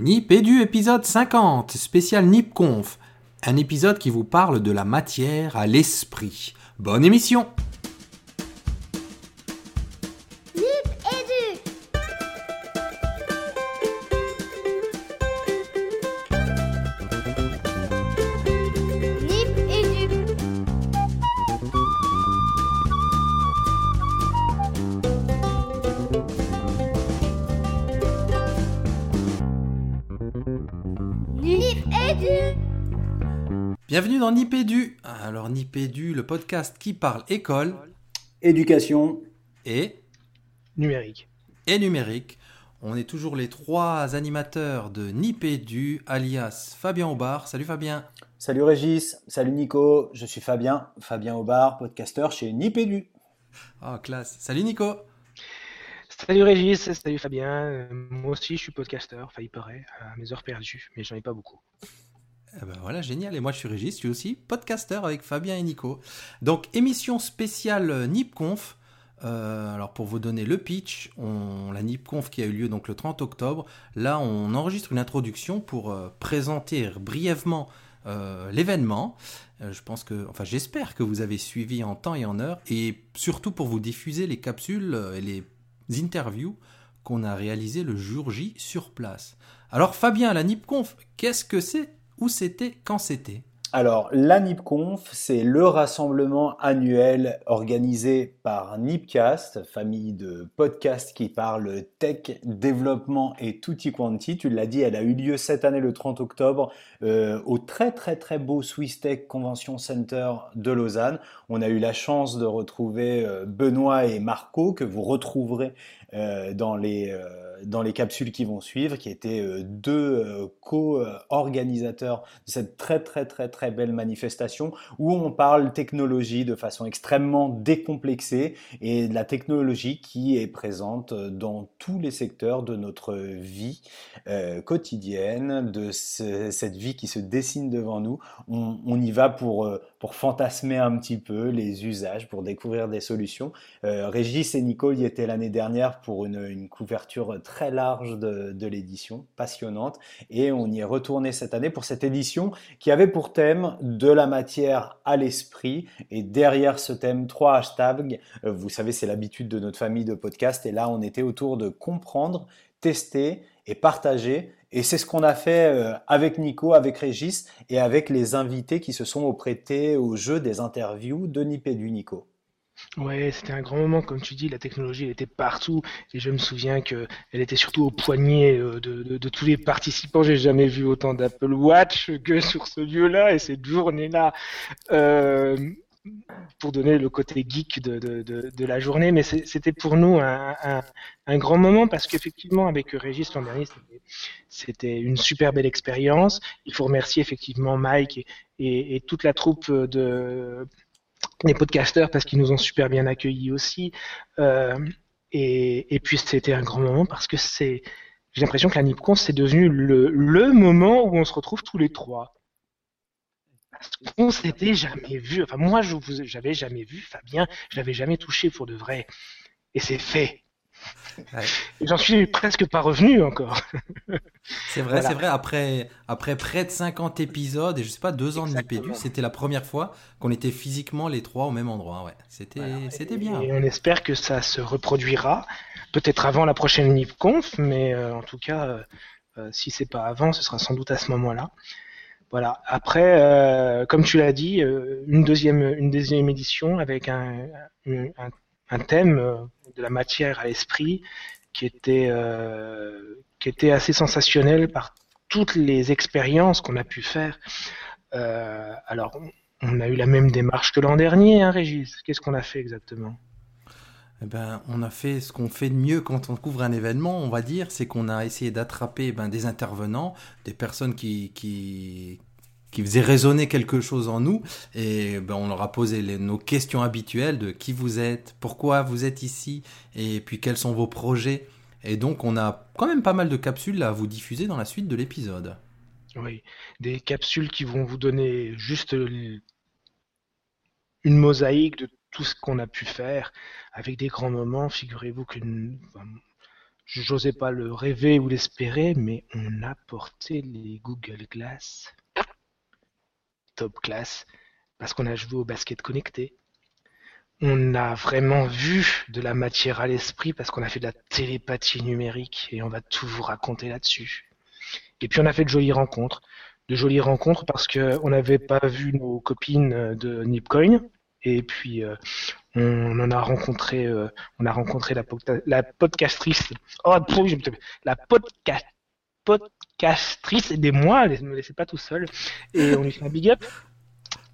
Nip Edu épisode 50, spécial Nip Conf. Un épisode qui vous parle de la matière à l'esprit. Bonne émission Bienvenue dans Nip Edu. Alors Nip Edu, le podcast qui parle école Éducation. et, numérique. et numérique. On est toujours les trois animateurs de Nip Edu, alias Fabien Aubard. Salut Fabien. Salut Régis, salut Nico, je suis Fabien, Fabien Aubard, podcasteur chez Nipédu. Ah, classe. Salut Nico. Salut Régis, salut Fabien. Euh, moi aussi, je suis podcasteur, enfin il paraît, à mes heures perdues, mais j'en ai pas beaucoup. Eh ben voilà, génial. Et moi, je suis Régis, je suis aussi podcasteur avec Fabien et Nico. Donc, émission spéciale euh, NipConf. Euh, alors, pour vous donner le pitch, on, la NipConf qui a eu lieu donc le 30 octobre, là, on enregistre une introduction pour euh, présenter brièvement l'événement. Je pense que, enfin, j'espère que vous avez suivi en temps et en heure, et surtout pour vous diffuser les capsules et les interviews qu'on a réalisées le jour J sur place. Alors, Fabien, la NipConf, qu'est-ce que c'est où c'était, quand c'était? Alors, la NipConf, c'est le rassemblement annuel organisé par Nipcast, famille de podcasts qui parlent tech, développement et tutti quanti. Tu l'as dit, elle a eu lieu cette année le 30 octobre euh, au très très très beau Swiss Tech Convention Center de Lausanne. On a eu la chance de retrouver euh, Benoît et Marco que vous retrouverez dans les euh, dans les capsules qui vont suivre, qui étaient euh, deux euh, co-organisateurs de cette très très très très belle manifestation où on parle technologie de façon extrêmement décomplexée et de la technologie qui est présente dans tous les secteurs de notre vie euh, quotidienne, de ce- cette vie qui se dessine devant nous. On, y va pour, euh, pour fantasmer un petit peu les usages, pour découvrir des solutions. Euh, Régis et Nicole y étaient l'année dernière pour une, couverture très large de, l'édition, passionnante. Et on y est retourné cette année pour cette édition qui avait pour thème de la matière à l'esprit. Et derrière ce thème, trois hashtags. Vous savez, c'est l'habitude de notre famille de podcasts. Et là, on était autour de comprendre, tester et partager. Et c'est ce qu'on a fait euh, avec Nico, avec Régis et avec les invités qui se sont prêtés au jeu des interviews de Nipédu Nico. Ouais, c'était un grand moment, comme tu dis, la technologie était partout, et je me souviens que elle était surtout au poignet euh, de, tous les participants. J'ai jamais vu autant d'Apple Watch que sur ce lieu-là et cette journée-là. Euh, pour donner le côté geek de, la journée, mais c'était pour nous un, grand moment parce qu'effectivement, avec Régis l'an dernier, c'était- une super belle expérience. Il faut remercier effectivement Mike et toute la troupe de des podcasteurs parce qu'ils nous ont super bien accueillis aussi. Euh, et, et puis c'était un grand moment parce que c'est, j'ai l'impression que la NipCon c'est devenu le, le moment où on se retrouve tous les trois. Parce qu'on s'était jamais vu. Enfin moi je vous, j'avais jamais vu Fabien, je l'avais jamais touché pour de vrai. Et c'est fait. Ouais. J'en suis presque pas revenu encore. C'est vrai, Voilà. c'est vrai. Après, après près de 50 épisodes et je sais pas deux ans de. Nipédu, c'était la première fois qu'on était physiquement les trois au même endroit. Ouais, c'était, Voilà. c'était Et- bien. Et on espère que ça se reproduira, peut-être avant la prochaine NipConf, mais euh, en tout cas, euh, euh, si c'est pas avant, ce sera sans doute à ce moment-là. Voilà. Après, euh, comme tu l'as dit, une deuxième, une deuxième édition avec un, un, un- un thème euh, de la matière à l'esprit qui était, euh, qui était assez sensationnel par toutes les expériences qu'on a pu faire. Euh, alors, on- a eu la même démarche que l'an dernier, hein, Régis. Qu'est-ce qu'on a fait exactement? Eh ben, on a fait ce qu'on fait de mieux quand on couvre un événement, on va dire, c'est qu'on a essayé d'attraper ben, des intervenants, des personnes qui, qui, qui faisaient résonner quelque chose en nous, et ben, on leur a posé nos questions habituelles de qui vous êtes, pourquoi vous êtes ici, et puis quels sont vos projets. Et donc, on a quand même pas mal de capsules à vous diffuser dans la suite de l'épisode. Oui, des capsules qui vont vous donner juste une mosaïque de tout ce qu'on a pu faire avec des grands moments. Figurez-vous que enfin, j'osais pas le rêver ou l'espérer, mais on a porté les Google Glass top class parce qu'on a joué au basket connecté. On a vraiment vu de la matière à l'esprit parce qu'on a fait de la télépathie numérique et on va tout vous raconter là-dessus. Et puis on a fait de jolies rencontres. De jolies rencontres parce qu'on n'avait pas vu nos copines de Nipcoin. Et puis euh, on en a rencontré, euh, on a rencontré la, la podcastrice. Oh, la podcast, podcastrice des mois. Ne me laissez pas tout seul. Et on lui fait un big up.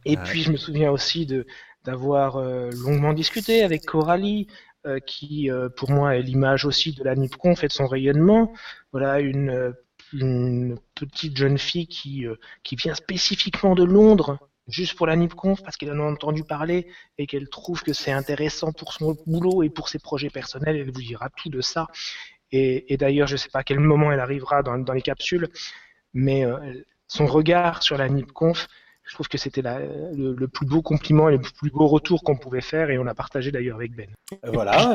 Et puis je me souviens aussi de d'avoir euh, longuement discuté avec Coralie, euh, qui euh, pour moi est l'image aussi de la NIPCONF et de son rayonnement. Voilà une, une petite jeune fille qui, qui vient spécifiquement de Londres juste pour la NIPCONF parce qu'elle en a entendu parler et qu'elle trouve que c'est intéressant pour son boulot et pour ses projets personnels. Elle vous dira tout de ça. Et, d'ailleurs, je ne sais pas à quel moment elle arrivera dans, dans les capsules, mais son regard sur la NIPCONF, je trouve que c'était le, plus beau compliment et le plus beau retour qu'on pouvait faire et on l'a partagé d'ailleurs avec Ben. Euh, voilà,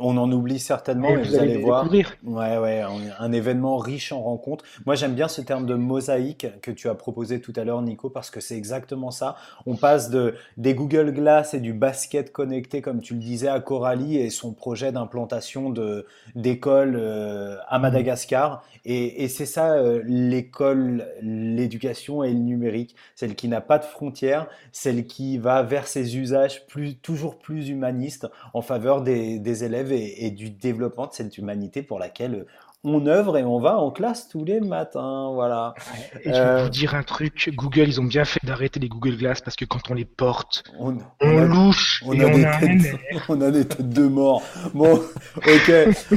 on en oublie certainement, vous, allez, voir. Ouais, ouais, un, événement riche en rencontres. Moi, j'aime bien ce terme de mosaïque que tu as proposé tout à l'heure, Nico, parce que c'est exactement ça. On passe de des Google Glass et du basket connecté, comme tu le disais, à Coralie et son projet d'implantation de d'école euh, à Madagascar. Et, et c'est ça euh, l'école, l'éducation et le numérique celle qui n'a pas de frontières, celle qui va vers ses usages plus, toujours plus humanistes en faveur des, élèves et, et, du développement de cette humanité pour laquelle on œuvre et on va en classe tous les matins, voilà. Et je vais euh, vous dire un truc, Google, ils ont bien fait d'arrêter les Google Glass parce que quand on les porte, on, louche on, a, des têtes, on a des têtes de mort. Bon, ok.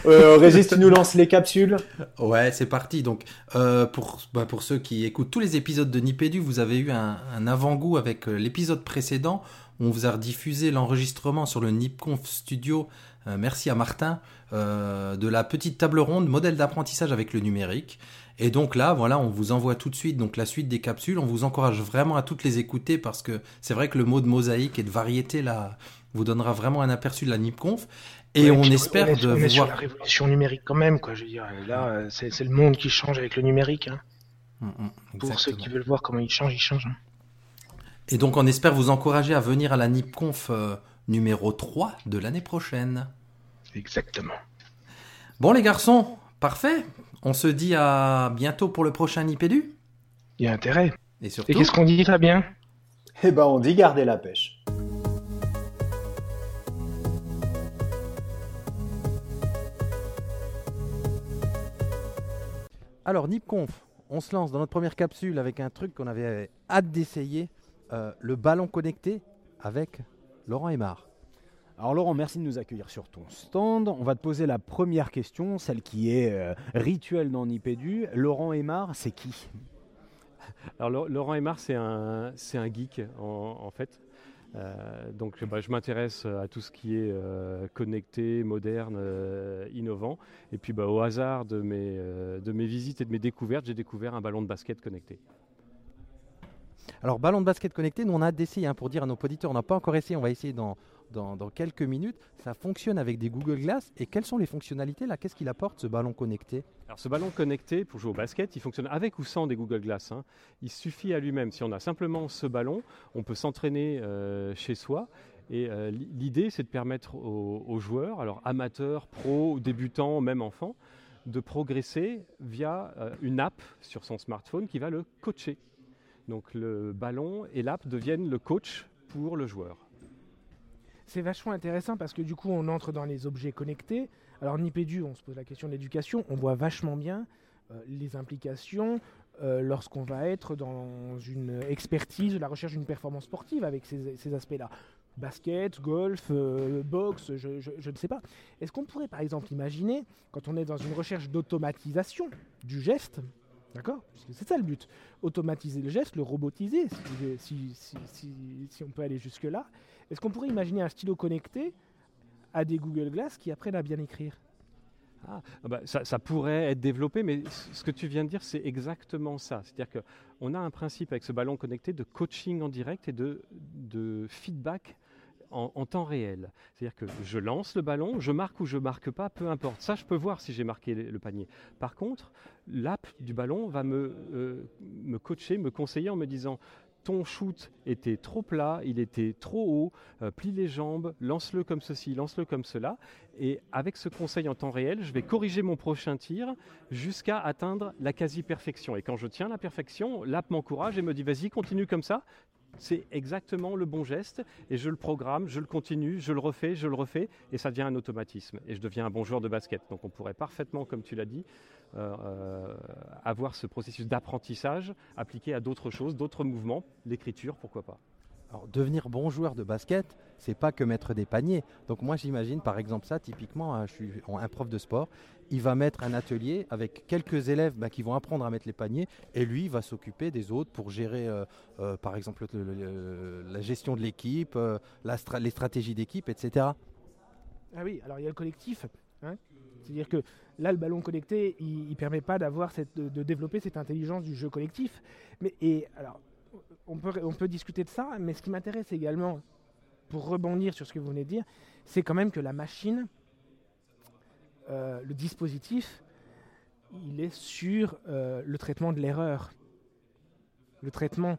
Euh, Régis, tu nous lances les capsules? Ouais, c'est parti. Donc, euh, pour, bah, pour ceux qui écoutent tous les épisodes de Nipédu, vous avez eu un, un avant-goût avec euh, l'épisode précédent. On vous a rediffusé l'enregistrement sur le NipConf Studio. Merci à Martin euh, de la petite table ronde modèle d'apprentissage avec le numérique. Et donc là, voilà, on vous envoie tout de suite donc la suite des capsules. On vous encourage vraiment à toutes les écouter parce que c'est vrai que le mot de mosaïque et de variété là vous donnera vraiment un aperçu de la NIPConf. Et on espère de voir sur la révolution numérique quand même, quoi. Je veux dire, là, c'est le monde qui change avec le numérique. Hein. Mm, mm, Pour ceux qui veulent voir comment il change, il change. Hein. Et donc, on espère vous encourager à venir à la NIPConf euh, numéro 3 de l'année prochaine. Exactement. Bon les garçons, parfait. On se dit à bientôt pour le prochain Nipédu. Il y a intérêt. Et surtout. Et qu'est-ce qu'on dit Fabien? Eh ben on dit garder la pêche. Alors NipConf, on se lance dans notre première capsule avec un truc qu'on avait hâte d'essayer, euh, le ballon connecté avec Laurent Aymar. Alors Laurent, merci de nous accueillir sur ton stand. On va te poser la première question, celle qui est euh, rituelle dans Nipédu. Laurent Aymar, c'est qui? Alors Laurent Aymar, c'est un, c'est un geek en, fait. Euh, donc bah, je m'intéresse à tout ce qui est euh, connecté, moderne, innovant. Et puis bah, au hasard de mes, de mes visites et de mes découvertes, j'ai découvert un ballon de basket connecté. Alors ballon de basket connecté, nous on a d'essayer hein, pour dire à nos auditeurs, on n'a pas encore essayé, on va essayer dans dans, quelques minutes. Ça fonctionne avec des Google Glass. Et quelles sont les fonctionnalités là? Qu'est-ce qu'il apporte ce ballon connecté? Alors ce ballon connecté pour jouer au basket, il fonctionne avec ou sans des Google Glass. Hein. Il suffit à lui-même. Si on a simplement ce ballon, on peut s'entraîner euh, chez soi. Et euh, l'idée, c'est de permettre aux, joueurs, alors amateurs, pros, débutants, même enfants, de progresser via euh, une app sur son smartphone qui va le coacher. Donc le ballon et l'app deviennent le coach pour le joueur c'est vachement intéressant parce que du coup, on entre dans les objets connectés. Alors, Nipédu, on se pose la question de l'éducation, on voit vachement bien euh, les implications euh, lorsqu'on va être dans une expertise, la recherche d'une performance sportive avec ces, aspects-là. Basket, golf, euh, boxe, je, je, ne sais pas. Est-ce qu'on pourrait par exemple imaginer, quand on est dans une recherche d'automatisation du geste, D'accord C'est ça le but. Automatiser le geste, le robotiser, si, on peut aller jusque-là. Est-ce qu'on pourrait imaginer un stylo connecté à des Google Glass qui apprennent à bien écrire? Ah, ah bah, ça, pourrait être développé, mais ce que tu viens de dire, c'est exactement ça. C'est-à-dire qu'on a un principe avec ce ballon connecté de coaching en direct et de, feedback en, temps réel. C'est-à-dire que je lance le ballon, je marque ou je marque pas, peu importe. Ça, je peux voir si j'ai marqué le, le panier. Par contre, l'app du ballon va me, euh, me coacher, me conseiller en me disant ton shoot était trop plat, il était trop haut, euh, plie les jambes, lance-le comme ceci, lance-le comme cela. Et avec ce conseil en temps réel, je vais corriger mon prochain tir jusqu'à atteindre la quasi-perfection. Et quand je tiens la perfection, l'app m'encourage et me dit vas-y, continue comme ça. C'est exactement le bon geste et je le programme, je le continue, je le refais, je le refais et ça devient un automatisme et je deviens un bon joueur de basket. Donc on pourrait parfaitement, comme tu l'as dit, euh, euh, avoir ce processus d'apprentissage appliqué à d'autres choses, d'autres mouvements, l'écriture, pourquoi pas. Alors, devenir bon joueur de basket, c'est pas que mettre des paniers. Donc moi j'imagine par exemple ça, typiquement, hein, je suis un prof de sport, il va mettre un atelier avec quelques élèves bah, qui vont apprendre à mettre les paniers et lui va s'occuper des autres pour gérer euh, euh, par exemple le- le- le- la gestion de l'équipe, euh, les stratégies d'équipe, etc. Ah oui, alors il y a le collectif. hein. C'est-à-dire que là, le ballon connecté, il ne permet pas de, de développer cette intelligence du jeu collectif. Mais, et alors, on peut, on peut discuter de ça, mais ce qui m'intéresse également, pour rebondir sur ce que vous venez de dire, c'est quand même que la machine, euh, le dispositif, il est sur euh, le traitement de l'erreur. Le traitement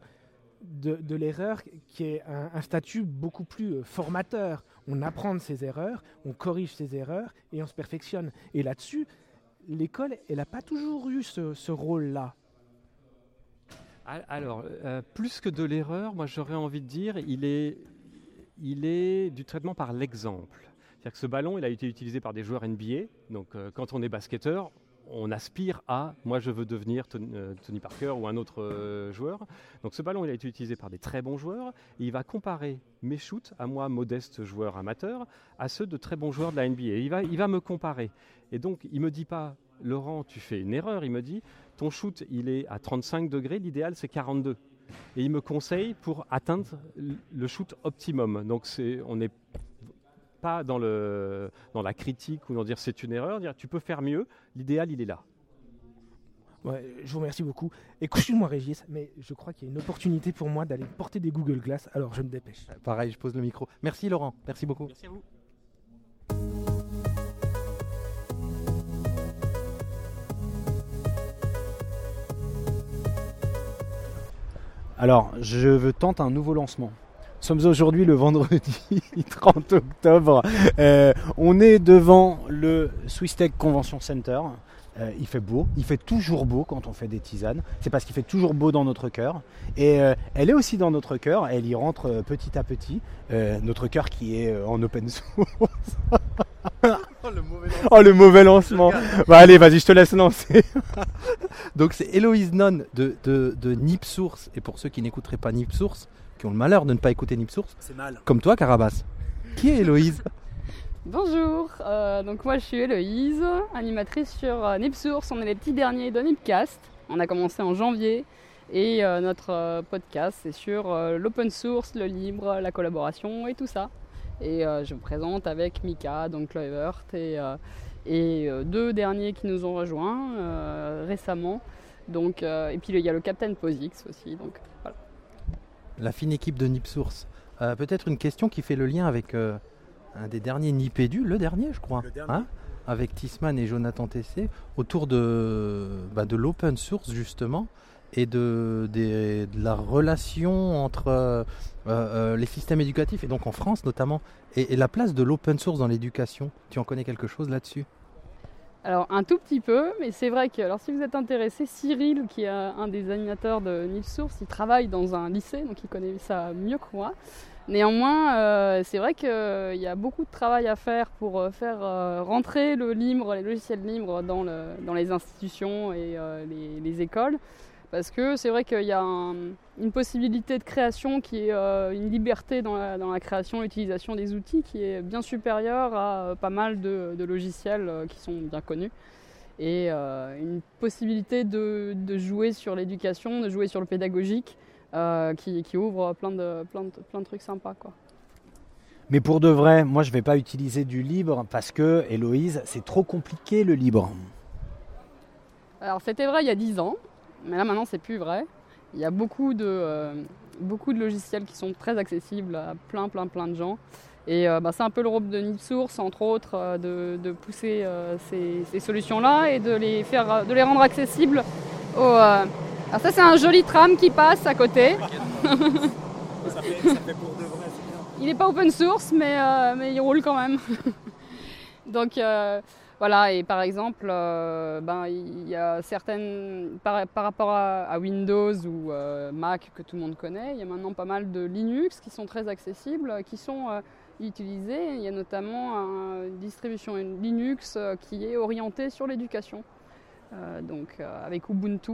de, l'erreur qui est un, statut beaucoup plus euh, formateur. On apprend de ses erreurs, on corrige ses erreurs et on se perfectionne. Et là-dessus, l'école, elle n'a pas toujours eu ce, rôle-là. Al- Alors, plus que de l'erreur, moi j'aurais envie de dire, il est, il est du traitement par l'exemple. C'est-à-dire que ce ballon, il a été utilisé par des joueurs NBA. Donc, euh, quand on est basketteur, on aspire à, moi je veux devenir Tony, euh, Parker ou un autre euh, joueur. Donc, ce ballon, il a été utilisé par des très bons joueurs. Et il va comparer mes shoots, à moi, modeste joueur amateur, à ceux de très bons joueurs de la NBA. Il va, il va me comparer. Et donc, il me dit pas, Laurent, tu fais une erreur. Il me dit, ton shoot, il est à 35 degrés, l'idéal c'est 42. Et il me conseille pour atteindre le shoot optimum. Donc c'est, on n'est pas dans, le, dans la critique ou dans dire c'est une erreur, dire tu peux faire mieux, l'idéal il est là. Ouais, je vous remercie beaucoup. Excuse-moi Régis, mais je crois qu'il y a une opportunité pour moi d'aller porter des Google Glass, alors je me dépêche. Pareil, je pose le micro. Merci Laurent, merci beaucoup. Merci à vous. Alors, je veux tenter un nouveau lancement. Nous sommes aujourd'hui le vendredi 30 octobre. Euh, on est devant le Swiss Tech Convention Center. Euh, il fait beau, il fait toujours beau quand on fait des tisanes. C'est parce qu'il fait toujours beau dans notre cœur. Et euh, elle est aussi dans notre cœur. Elle y rentre euh, petit à petit. Euh, notre cœur qui est euh, en open source. oh le mauvais lancement. Bah allez, vas-y, je te laisse lancer. Donc c'est Héloïse Non de, de, de Nip Source. Et pour ceux qui n'écouteraient pas Nip Source, qui ont le malheur de ne pas écouter Nip Source, C'est mal. comme toi Carabas. Qui est Héloïse? Bonjour, euh, donc moi je suis Héloïse, animatrice sur euh, Nipsource, on est les petits derniers de Nipcast. On a commencé en janvier et euh, notre podcast c'est sur l'open source, le libre, la collaboration et tout ça. Et je vous présente avec Mika, donc Clover et, et deux derniers qui nous ont rejoints récemment. Donc, et puis il y a le Captain Posix aussi. Donc. La fine équipe de Nip Source. Euh, Peut-être une question qui fait le lien avec un des derniers Nipédu, le dernier je crois, Le dernier. hein, avec Tisman et Jonathan Tessé, autour de, bah, de l'open source justement et de, la relation entre euh, euh, les systèmes éducatifs, et donc en France notamment, et, et la place de l'open source dans l'éducation. Tu en connais quelque chose là-dessus? Alors un tout petit peu, mais c'est vrai que alors, si vous êtes intéressé, Cyril, qui est un des animateurs de Nipsource, il travaille dans un lycée, donc il connaît ça mieux que moi. Néanmoins, euh, c'est vrai qu'il y a beaucoup de travail à faire pour euh, faire euh, rentrer le libre, les logiciels libres dans, le- dans les institutions et euh, les, les écoles. Parce que c'est vrai qu'il y a un- une possibilité de création qui est euh, une liberté dans la, dans la création l'utilisation des outils qui est bien supérieure à euh, pas mal de, logiciels euh, qui sont bien connus. Et euh, une possibilité de jouer sur l'éducation, de jouer sur le pédagogique, euh, qui, qui ouvre plein de, plein, de, plein de trucs sympas. Quoi. Mais pour de vrai, moi je vais pas utiliser du libre parce que, Héloïse, c'est trop compliqué le libre. Alors c'était vrai il y a 10 ans, mais là maintenant c'est plus vrai. Il y a beaucoup de, euh, beaucoup de logiciels qui sont très accessibles à plein, plein, plein de gens. Et euh, bah, c'est un peu le rôle de NipSource, entre autres, euh, de, de pousser euh, ces, ces solutions-là et de les, faire, de les rendre accessibles aux. Alors, ça, c'est un joli tram qui passe à côté. Ça fait, ça fait pour de vrai, c'est bien. Il n'est pas open source, mais, euh, mais il roule quand même. Donc euh, voilà, et par exemple, euh, ben, il y a certaines, par, par rapport à, à Windows ou euh, Mac que tout le monde connaît, il y a maintenant pas mal de Linux qui sont très accessibles, qui sont euh, utilisés. Il y a notamment un- une distribution Linux qui est orientée sur l'éducation, donc avec Ubuntu.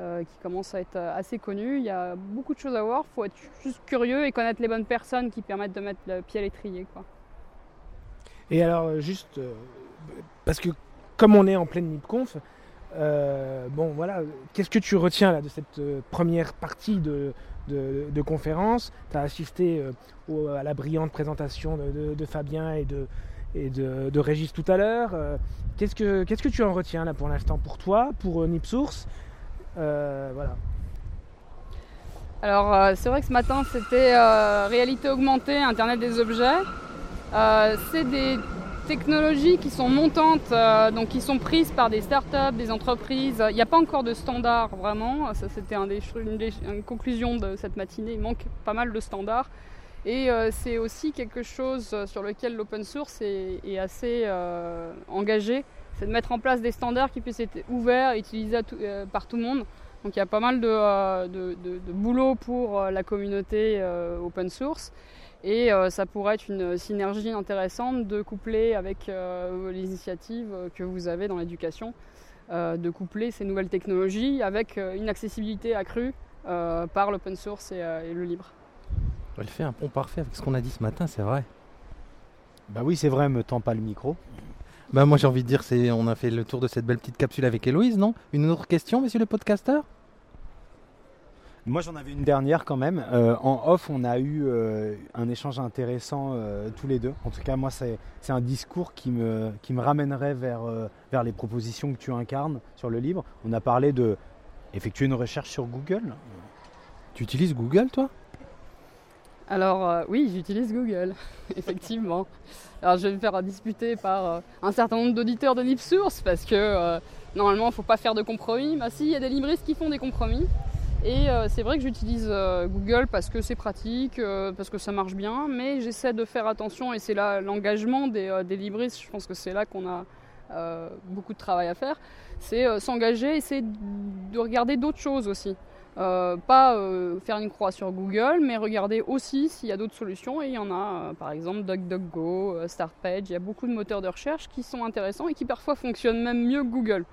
Euh, qui commence à être euh, assez connu. Il y a beaucoup de choses à voir. Il faut être juste curieux et connaître les bonnes personnes qui permettent de mettre le pied à l'étrier. Quoi. Et alors, euh, juste, parce que comme on est en pleine NipConf, euh, bon voilà, qu'est-ce que tu retiens là de cette première partie de, de, conférence? Tu as assisté à la brillante présentation de, Fabien et de, et de, de Régis tout à l'heure. Qu'est-ce, que, qu'est-ce que tu en retiens là pour l'instant pour toi, pour euh, NipSource? Voilà. Alors euh, c'est vrai que ce matin c'était euh, réalité augmentée, Internet des objets. Euh, c'est des technologies qui sont montantes, euh, donc qui sont prises par des startups, des entreprises. Il n'y a pas encore de standard vraiment. Ça c'était une, conclusion de cette matinée. Il manque pas mal de standards. Et euh, c'est aussi quelque chose sur lequel l'open source est, est assez euh, engagé. C'est de mettre en place des standards qui puissent être ouverts et utilisés tout- euh, par tout le monde. Donc il y a pas mal de, euh, de- de- de boulot pour euh, la communauté euh, open source. Et euh, ça pourrait être une synergie intéressante de coupler avec euh, les initiatives que vous avez dans l'éducation, euh, de coupler ces nouvelles technologies avec euh, une accessibilité accrue euh, par l'open source et, euh, et le libre. Elle fait un pont parfait avec ce qu'on a dit ce matin, c'est vrai. Bah oui, c'est vrai, me tends pas le micro. Bah moi j'ai envie de dire, c'est on a fait le tour de cette belle petite capsule avec Héloïse, non? Une autre question, monsieur le podcasteur Moi, j'en avais une dernière quand même. Euh, en off, on a eu euh, un échange intéressant euh, tous les deux. En tout cas, moi, c'est un discours qui me, qui me ramènerait vers, vers les propositions que tu incarnes sur le livre. On a parlé de effectuer une recherche sur Google. Tu utilises Google, toi? Alors euh, oui, j'utilise Google, effectivement. Alors je vais me faire disputer par euh, un certain nombre d'auditeurs de NipSource parce que euh, normalement il ne faut pas faire de compromis. Bah si, il y a des libristes qui font des compromis. Et c'est vrai que j'utilise Google parce que c'est pratique, parce que ça marche bien, mais j'essaie de faire attention et c'est là l'engagement des, des libristes, je pense que c'est là qu'on a beaucoup de travail à faire, c'est s'engager, essayer de regarder d'autres choses aussi. Euh, pas euh, faire une croix sur Google, mais regarder aussi s'il y a d'autres solutions. Et il y en a, euh, par exemple, DuckDuckGo, euh, StartPage. Il y a beaucoup de moteurs de recherche qui sont intéressants et qui parfois fonctionnent même mieux que Google.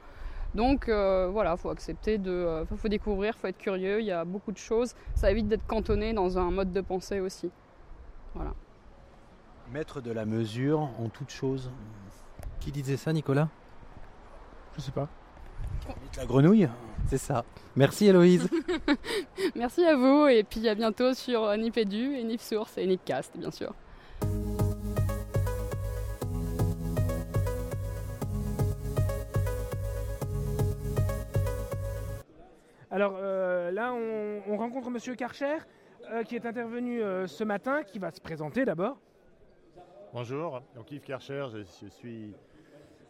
Donc euh, voilà, il faut accepter de. Il faut découvrir, il faut être curieux. Il y a beaucoup de choses. Ça évite d'être cantonné dans un mode de pensée aussi. Voilà. Mettre de la mesure en toute chose. Qui disait ça, Nicolas? Je sais pas. La grenouille? C'est ça. Merci Héloïse. Merci à vous et puis à bientôt sur euh, Nipedu et Nipsource et Nipcast, bien sûr. Alors euh, là, on, on rencontre Monsieur Karcher, euh, qui est intervenu euh, ce matin, qui va se présenter d'abord. Bonjour, donc Yves Karcher, je, je suis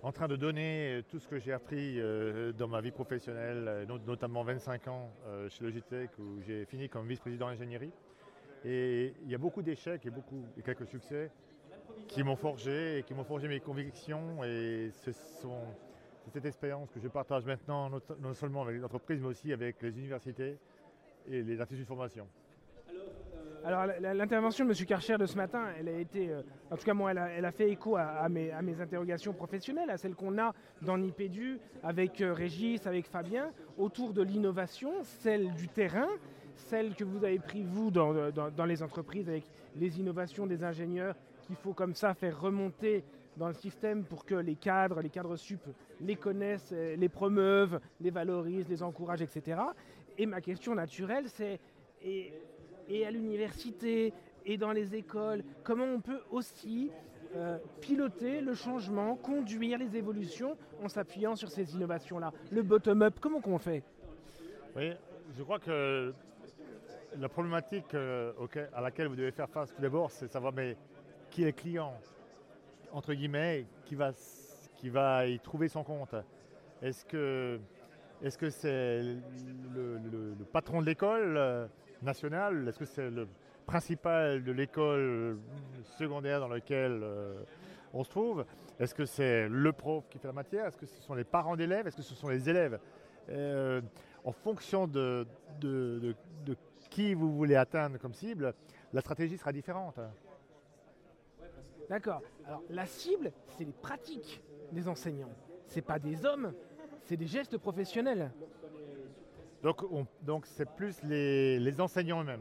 en train de donner tout ce que j'ai appris euh, dans ma vie professionnelle, euh, not- notamment 25 ans euh, chez Logitech où j'ai fini comme vice-président d'ingénierie. Et il y a beaucoup d'échecs et, beaucoup, et quelques succès qui m'ont forgé et qui m'ont forgé mes convictions. Et ce sont c'est cette expérience que je partage maintenant, non seulement avec les entreprises, mais aussi avec les universités et les instituts de formation. Alors l'intervention de M. Karcher de ce matin, elle a été, euh, en tout cas moi, elle a, fait écho à, mes, interrogations professionnelles, à celles qu'on a dans Nipédu, avec euh, Régis, avec Fabien, autour de l'innovation, celle du terrain, celle que vous avez pris vous dans, dans- les entreprises avec les innovations des ingénieurs qu'il faut comme ça faire remonter dans le système pour que les cadres, les cadres sup les connaissent, euh, les promeuvent, les valorisent, les encouragent, etc. Et ma question naturelle, c'est et à l'université et dans les écoles, comment on peut aussi euh, piloter le changement, conduire les évolutions en s'appuyant sur ces innovations-là Le bottom-up, comment qu'on fait? Oui, je crois que la problématique euh, à laquelle vous devez faire face tout d'abord, c'est savoir mais, qui est le client, entre guillemets, qui va, qui va y trouver son compte? Est-ce que est-ce c'est le patron de l'école euh, nationale Est-ce que c'est le principal de l'école euh, secondaire dans laquelle euh, on se trouve? Est-ce que c'est le prof qui fait la matière? Est-ce que ce sont les parents d'élèves? Est-ce que ce sont les élèves? Euh, En fonction de qui vous voulez atteindre comme cible, la stratégie sera différente. D'accord. Alors la cible, c'est les pratiques des enseignants. C'est pas des hommes, c'est des gestes professionnels. Donc, on- donc c'est plus les, les enseignants eux-mêmes.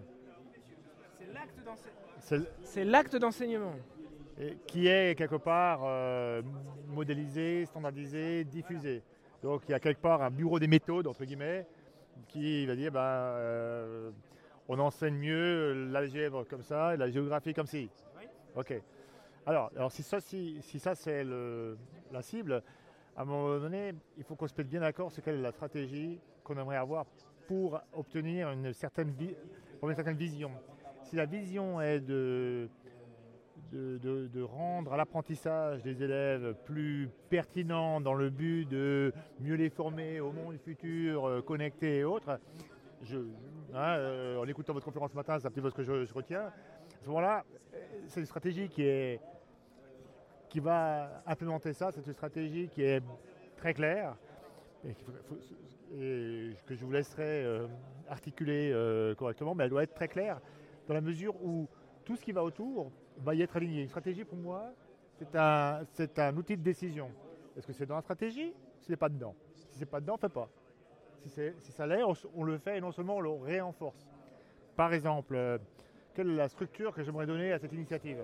C'est l'acte d'enseignement. C'est- C'est l'acte d'enseignement. et qui est quelque part euh, modélisé, standardisé, diffusé. Donc il y a quelque part un bureau des méthodes, entre guillemets, qui va dire ben, euh, on enseigne mieux l'algèbre comme ça et la géographie comme ci. Ok. Alors, alors si ça, si, si ça c'est la cible, à un moment donné, il faut qu'on se mette bien d'accord sur quelle est la stratégie qu'on aimerait avoir pour obtenir une certaine, vision. Si la vision est de, rendre l'apprentissage des élèves plus pertinent dans le but de mieux les former au monde futur, euh, connecté et autres, hein, euh, en écoutant votre conférence ce matin, c'est un petit peu ce que je, retiens. À ce moment-là, c'est une stratégie qui, va implémenter ça, c'est une stratégie qui est très claire et que je vous laisserai euh, articuler euh, correctement, mais elle doit être très claire dans la mesure où tout ce qui va autour va y être aligné. Une stratégie, pour moi, c'est un, c'est un outil de décision. Est-ce que c'est dans la stratégie? Si c'est pas dedans. Si c'est pas dedans, on fait pas. Si, ça l'est, on, on le fait et non seulement on le réenforce. Par exemple, euh, quelle est la structure que j'aimerais donner à cette initiative?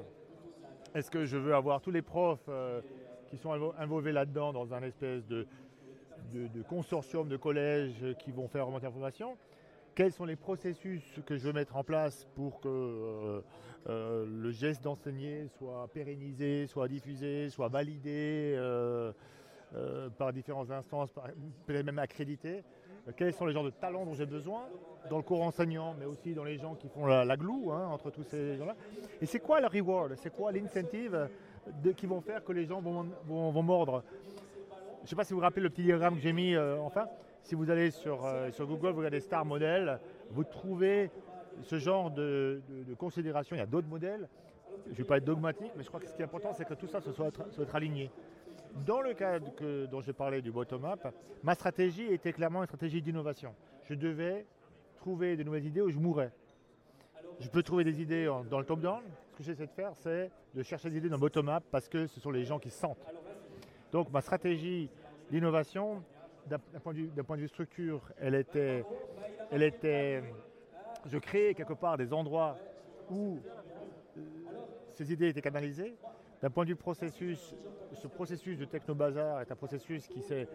Est-ce que je veux avoir tous les profs qui sont invo- involvés là-dedans dans un espèce de, de, de consortium de collèges qui vont faire remonter l'information. Quels sont les processus que je veux mettre en place pour que euh, euh, le geste d'enseigner soit pérennisé, soit diffusé, soit validé euh, par différentes instances, peut-être même accrédité? Quels sont les genres de talents dont j'ai besoin dans le cours enseignant, mais aussi dans les gens qui font la, la glue hein, entre tous ces gens-là? Et c'est quoi le reward? C'est quoi l'incentive qui vont faire que les gens vont mordre? Je ne sais pas si vous vous rappelez le petit diagramme que j'ai mis euh, enfin. Si vous allez sur, euh, sur Google, vous regardez Star Model, vous trouvez ce genre de, considération. Il y a d'autres modèles. Je ne vais pas être dogmatique, mais je crois que ce qui est important, c'est que tout ça se soit, soit aligné. Dans le que, dont j'ai parlé du bottom-up, ma stratégie était clairement une stratégie d'innovation. Je devais trouver de nouvelles idées où je mourrais. Je peux trouver des idées en- dans le top-down. Ce que j'essaie de faire, c'est de chercher des idées dans le bottom-up parce que ce sont les gens qui sentent. Donc ma stratégie d'innovation, d'un point, de vue- structure, elle était, elle était, je créais quelque part des endroits où euh, ces idées étaient canalisées. D'un point de vue processus, ce processus de techno-bazar est un processus qui s'est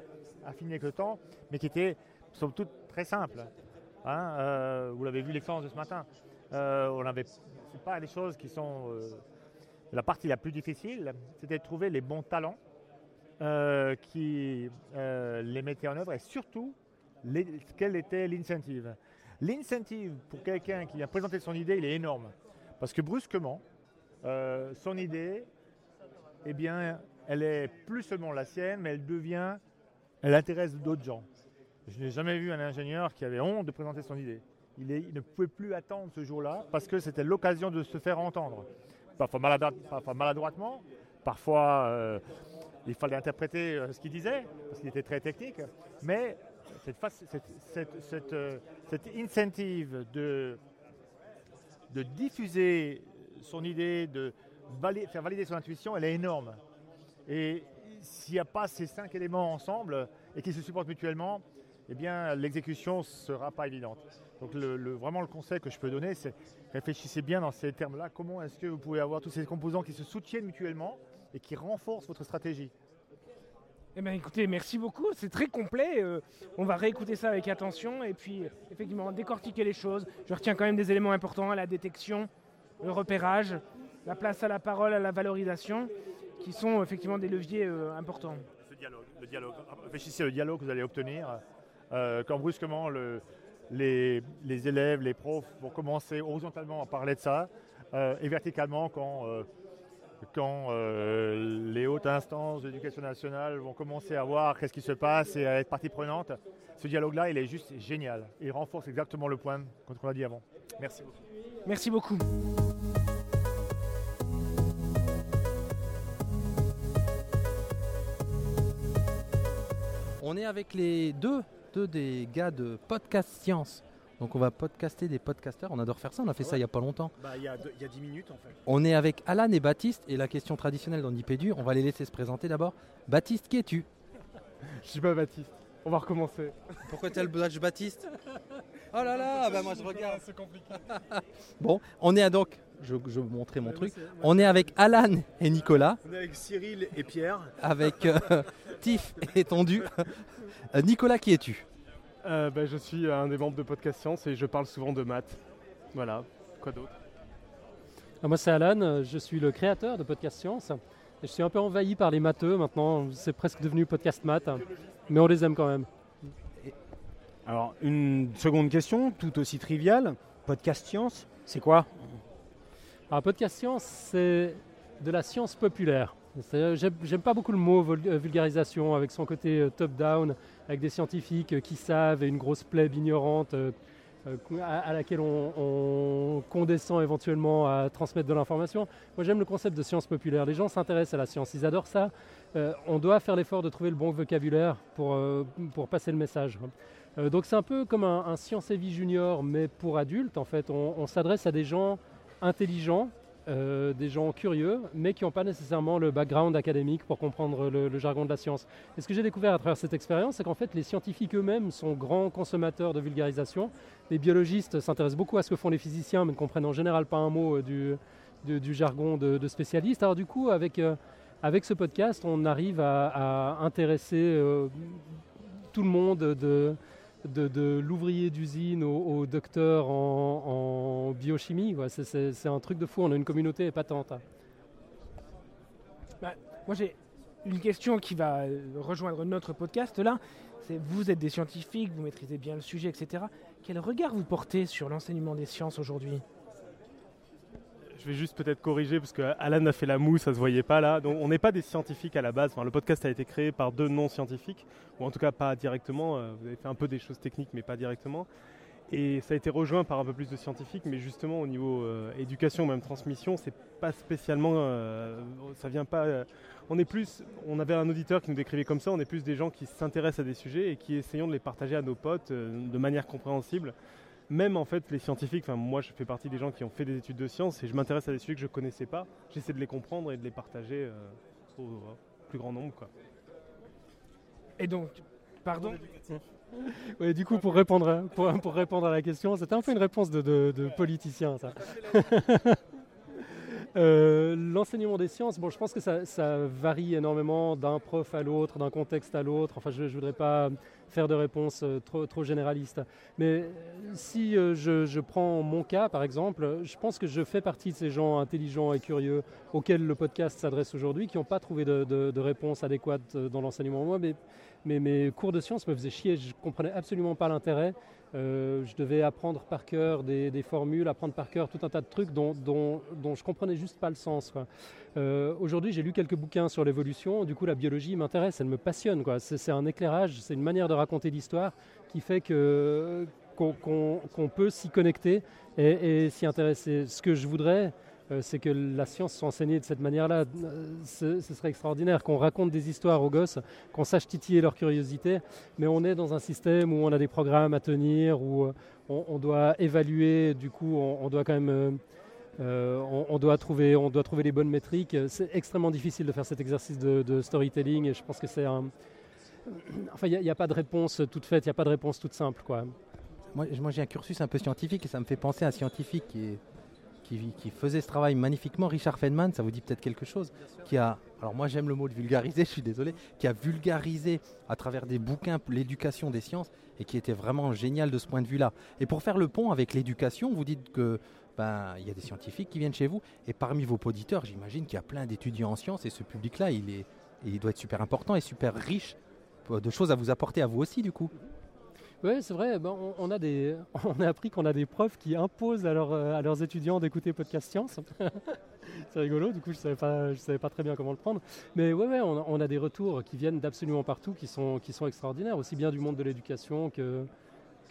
affiné avec le temps, mais qui était somme toute très simple. Hein, euh, vous l'avez vu l'expérience de ce matin. Euh, on avait, pas des choses qui sont la partie la plus difficile, c'était de trouver les bons talents euh, qui euh, les mettaient en œuvre et surtout les- quel était l'incentive? L'incentive pour quelqu'un qui vient présenter son idée, il est énorme. Parce que brusquement, euh, son idée, eh bien, elle est plus seulement la sienne, mais elle devient, elle intéresse d'autres gens. Je n'ai jamais vu un ingénieur qui avait honte de présenter son idée. Il, ne pouvait plus attendre ce jour-là parce que c'était l'occasion de se faire entendre. Parfois, maladroit- parfois maladroitement, parfois il fallait interpréter euh, ce qu'il disait parce qu'il était très technique. Mais cette, euh, cette incentive de, diffuser son idée, de faire valider son intuition, elle est énorme. Et s'il n'y a pas ces cinq éléments ensemble et qui se supportent mutuellement, eh bien l'exécution ne sera pas évidente. Donc vraiment le conseil que je peux donner, c'est réfléchissez bien dans ces termes-là. Comment est-ce que vous pouvez avoir tous ces composants qui se soutiennent mutuellement et qui renforcent votre stratégie Eh bien écoutez, merci beaucoup, c'est très complet. euh, on va réécouter ça avec attention et puis euh, effectivement décortiquer les choses. Je retiens quand même des éléments importants, la détection, le repérage, la place à la parole, à la valorisation, qui sont effectivement des leviers euh, importants. Ce dialogue, le dialogue. Réfléchissez au dialogue que vous allez obtenir euh, quand brusquement le, les, les élèves, les profs vont commencer horizontalement à parler de ça euh, et verticalement quand, euh, quand euh, les hautes instances de l'éducation nationale vont commencer à voir qu'est-ce qui se passe et à être partie prenante. Ce dialogue-là, il est juste génial. Il renforce exactement le point qu'on a dit avant. Merci beaucoup. Merci beaucoup. On est avec les deux, deux des gars de Podcast Science. Donc on va podcaster des podcasteurs. On adore faire ça, on a fait ça il n'y a pas longtemps. Bah, il y, a deux- il y a 10 minutes en fait. On est avec Alan et Baptiste. Et la question traditionnelle dans Nipédu, on va les laisser se présenter d'abord. Baptiste, qui es-tu? Je suis pas Baptiste. On va recommencer. Pourquoi tu as le badge Baptiste? Oh là là, bah moi je regarde. C'est compliqué. bon, on est à donc, je, je vais vous montrer mon truc. On est avec Alan et Nicolas, On est avec Cyril et Pierre. avec euh, Tiff et Tondu. Euh, Nicolas, qui es-tu? Euh, bah, je suis un des membres de Podcast Science et je parle souvent de maths. Voilà. Quoi d'autre? Ah, Moi, c'est Alan, je suis le créateur de Podcast Science. Et je suis un peu envahi par les matheux maintenant, c'est presque devenu podcast maths, mais on les aime quand même. Alors, une seconde question, tout aussi triviale. Podcast science, c'est quoi? Alors, Podcast Science, c'est de la science populaire. J'aime pas beaucoup le mot euh, vulgarisation avec son côté euh, top-down, avec des scientifiques euh, qui savent et une grosse plèbe ignorante euh, euh, à, laquelle on, on condescend éventuellement à transmettre de l'information. Moi j'aime le concept de science populaire. Les gens s'intéressent à la science, ils adorent ça. On doit faire l'effort de trouver le bon vocabulaire pour, pour passer le message. Donc c'est un peu comme un, un Science et Vie Junior, mais pour adultes en fait. On s'adresse à des gens intelligents, euh, des gens curieux, mais qui n'ont pas nécessairement le background académique pour comprendre le, jargon de la science. Et ce que j'ai découvert à travers cette expérience, c'est qu'en fait, les scientifiques eux-mêmes sont grands consommateurs de vulgarisation. Les biologistes s'intéressent beaucoup à ce que font les physiciens, mais ne comprennent en général pas un mot euh, du, du- jargon de, spécialistes. Alors du coup, avec, euh, avec ce podcast, on arrive à, intéresser tout le monde de, de, l'ouvrier d'usine au, docteur en, biochimie. C'est- un truc de fou, on a une communauté épatante. hein. Moi, j'ai une question qui va euh, rejoindre notre podcast là. C'est vous êtes des scientifiques, vous maîtrisez bien le sujet, etc. Quel regard vous portez sur l'enseignement des sciences aujourd'hui? Je vais juste peut-être corriger parce que Alan a fait la moue, ça se voyait pas là. Donc on n'est pas des scientifiques à la base. Le podcast a été créé par deux non-scientifiques, ou en tout cas pas directement. Euh, Vous avez fait un peu des choses techniques, mais pas directement. Et ça a été rejoint par un peu plus de scientifiques, mais justement au niveau euh, éducation, même transmission, c'est pas spécialement. euh, ça vient pas. on est plus. On avait un auditeur qui nous décrivait comme ça. On est plus des gens qui s'intéressent à des sujets et qui essayons de les partager à nos potes de manière compréhensible même en fait les scientifiques, enfin moi je fais partie des gens qui ont fait des études de sciences et je m'intéresse à des sujets que je connaissais pas. J'essaie de les comprendre et de les partager euh, au plus grand nombre quoi. Et donc, pardon Ouais, du coup, pour répondre, à- pour, pour répondre à la question, c'était un peu une réponse de, de- de politicien, ça. Euh, L'enseignement des sciences, bon, je pense que ça, ça varie énormément d'un prof à l'autre, d'un contexte à l'autre. Enfin, je ne voudrais pas faire de réponse euh, trop, trop généraliste. Mais euh, si euh, je, je prends mon cas, par exemple, je pense que je fais partie de ces gens intelligents et curieux auxquels le podcast s'adresse aujourd'hui, qui n'ont pas trouvé de, de- réponse adéquate dans l'enseignement. Moi, mais mes cours de sciences me faisaient chier, je comprenais absolument pas l'intérêt. Euh, je devais apprendre par cœur des, formules, apprendre par cœur tout un tas de trucs dont, dont, dont je comprenais juste pas le sens. Euh, Aujourd'hui, j'ai lu quelques bouquins sur l'évolution, du coup la biologie m'intéresse, elle me passionne. C'est un éclairage, c'est une manière de raconter l'histoire qui fait qu'on peut s'y connecter et, et s'y intéresser. Ce que je voudrais, c'est que la science soit enseignée de cette manière-là. Euh, Ce, serait extraordinaire qu'on raconte des histoires aux gosses, qu'on sache titiller leur curiosité, mais on est dans un système où on a des programmes à tenir, où euh, on, doit évaluer, du coup on, doit quand même... euh, euh, on, doit trouver, on doit trouver les bonnes métriques. C'est extrêmement difficile de faire cet exercice de, de storytelling et je pense que c'est un... Enfin, il n'y a, pas de réponse toute faite, il n'y a pas de réponse toute simple. Quoi. Moi, moi, j'ai un cursus un peu scientifique et ça me fait penser à un scientifique qui, est- qui, qui faisait ce travail magnifiquement, Richard Feynman, ça vous dit peut-être quelque chose, qui a, alors moi j'aime le mot de vulgariser, je suis désolé, qui a vulgarisé à travers des bouquins l'éducation des sciences et qui était vraiment génial de ce point de vue-là. Et pour faire le pont avec l'éducation, vous dites que ben, il y a des scientifiques qui viennent chez vous et parmi vos auditeurs, j'imagine qu'il y a plein d'étudiants en sciences et ce public-là, il, est, il doit être super important et super riche euh, de choses à vous apporter à vous aussi du coup. Oui, c'est vrai. Ben, on, a des, on a appris qu'on a des profs qui imposent à, leurs, euh, à leurs étudiants d'écouter Podcast Science. c'est rigolo. Du coup, je savais pas, savais pas très bien comment le prendre. Mais ouais, ouais, on a, des retours qui viennent d'absolument partout, qui sont, qui sont extraordinaires, aussi bien du monde de l'éducation que,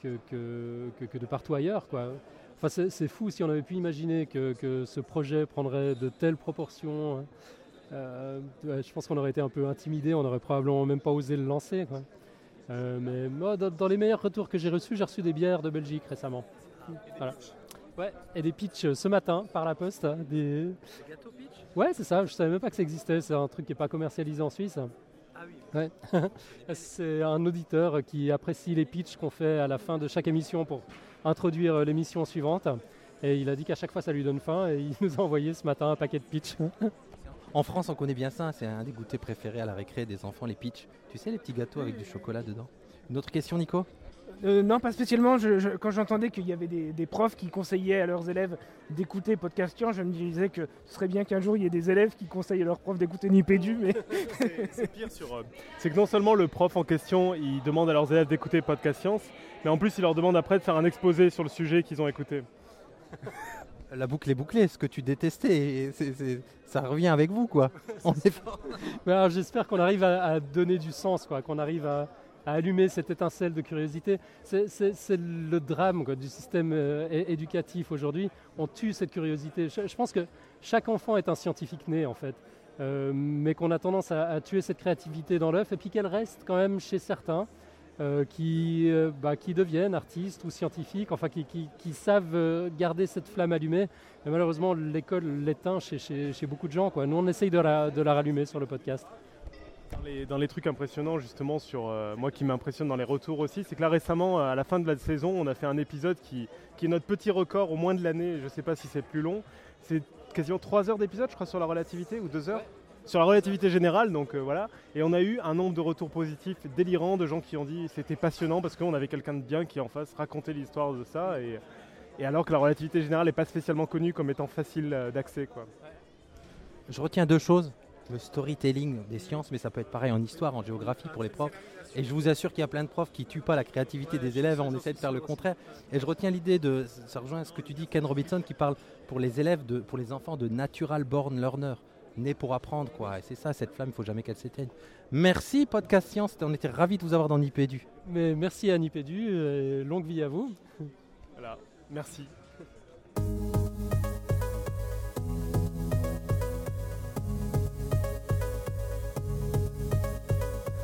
que, que, que- de partout ailleurs, quoi. Enfin, c'est, fou si on avait pu imaginer que, que ce projet prendrait de telles proportions. hein. Euh, je pense qu'on aurait été un peu intimidé, on n'aurait probablement même pas osé le lancer. quoi. Euh, mais moi, dans, dans les meilleurs retours que j'ai reçus, j'ai reçu des bières de Belgique récemment. Voilà. Ouais, et des pitchs euh, ce matin par la poste. hein, des... Ouais, c'est ça, je savais même pas que ça existait, c'est un truc qui n'est pas commercialisé en Suisse. Ah oui. Ouais. c'est un auditeur qui apprécie les pitchs qu'on fait à la fin de chaque émission pour introduire euh, l'émission suivante. Et il a dit qu'à chaque fois ça lui donne faim et il nous a envoyé ce matin un paquet de pitchs. En France, on connaît bien ça. C'est un des goûters préférés à la récré des enfants, les pitchs. Tu sais, les petits gâteaux avec du chocolat dedans. Une autre question, Nico? Euh, non, pas spécialement. Je- je- quand j'entendais qu'il y avait des, des profs qui conseillaient à leurs élèves d'écouter Podcast Science, je me disais que ce serait bien qu'un jour il y ait des élèves qui conseillent à leurs profs d'écouter Nipédu, mais C'est c'est pire sur. euh, c'est que non seulement le prof en question, il demande à leurs élèves d'écouter Podcast Science, mais en plus il leur demande après de faire un exposé sur le sujet qu'ils ont écouté. La boucle est bouclée. Ce que tu détestais, ça revient avec vous, quoi. J'espère qu'on arrive à, à donner du sens, quoi, qu'on arrive à, à allumer cette étincelle de curiosité. C'est- le drame quoi, du système euh, éducatif aujourd'hui. On tue cette curiosité. Je, je pense que chaque enfant est un scientifique né, en fait. Euh, mais qu'on a tendance à, à tuer cette créativité dans l'œuf et puis qu'elle reste quand même chez certains qui, euh, bah, qui deviennent artistes ou scientifiques, enfin qui, qui- qui savent euh, garder cette flamme allumée. Mais malheureusement, l'école l'éteint chez, chez- chez beaucoup de gens. Quoi. Nous, on essaye de la, de la rallumer sur le podcast. Dans les, dans les trucs impressionnants, justement, sur euh, moi qui m'impressionne dans les retours aussi, c'est que là récemment, à la fin de la saison, on a fait un épisode qui, qui est notre petit record au moins de l'année. Je ne sais pas si c'est plus long. C'est quasiment 3 heures d'épisode, je crois, sur la relativité ou 2 heures? Sur la relativité générale, donc euh, voilà. Et on a eu un nombre de retours positifs délirants de gens qui ont dit c'était passionnant parce qu'on avait quelqu'un de bien qui en face racontait l'histoire de ça. Et, alors que la relativité générale n'est pas spécialement connue comme étant facile euh, d'accès, quoi. Je retiens deux choses. Le storytelling des sciences, mais ça peut être pareil en histoire, en géographie pour les profs. Et je vous assure qu'il y a plein de profs qui tuent pas la créativité des élèves, on essaie de faire le contraire. Et je retiens l'idée de, ça rejoint ce que tu dis, Ken Robinson, qui parle pour les élèves, pour les enfants de natural born learner, nés pour apprendre, quoi. Et c'est ça, cette flamme, il faut jamais qu'elle s'éteigne. Merci, Podcast Science, on était ravis de vous avoir dans Nipédu. Mais merci à Nipédu, et longue vie à vous. Voilà, merci.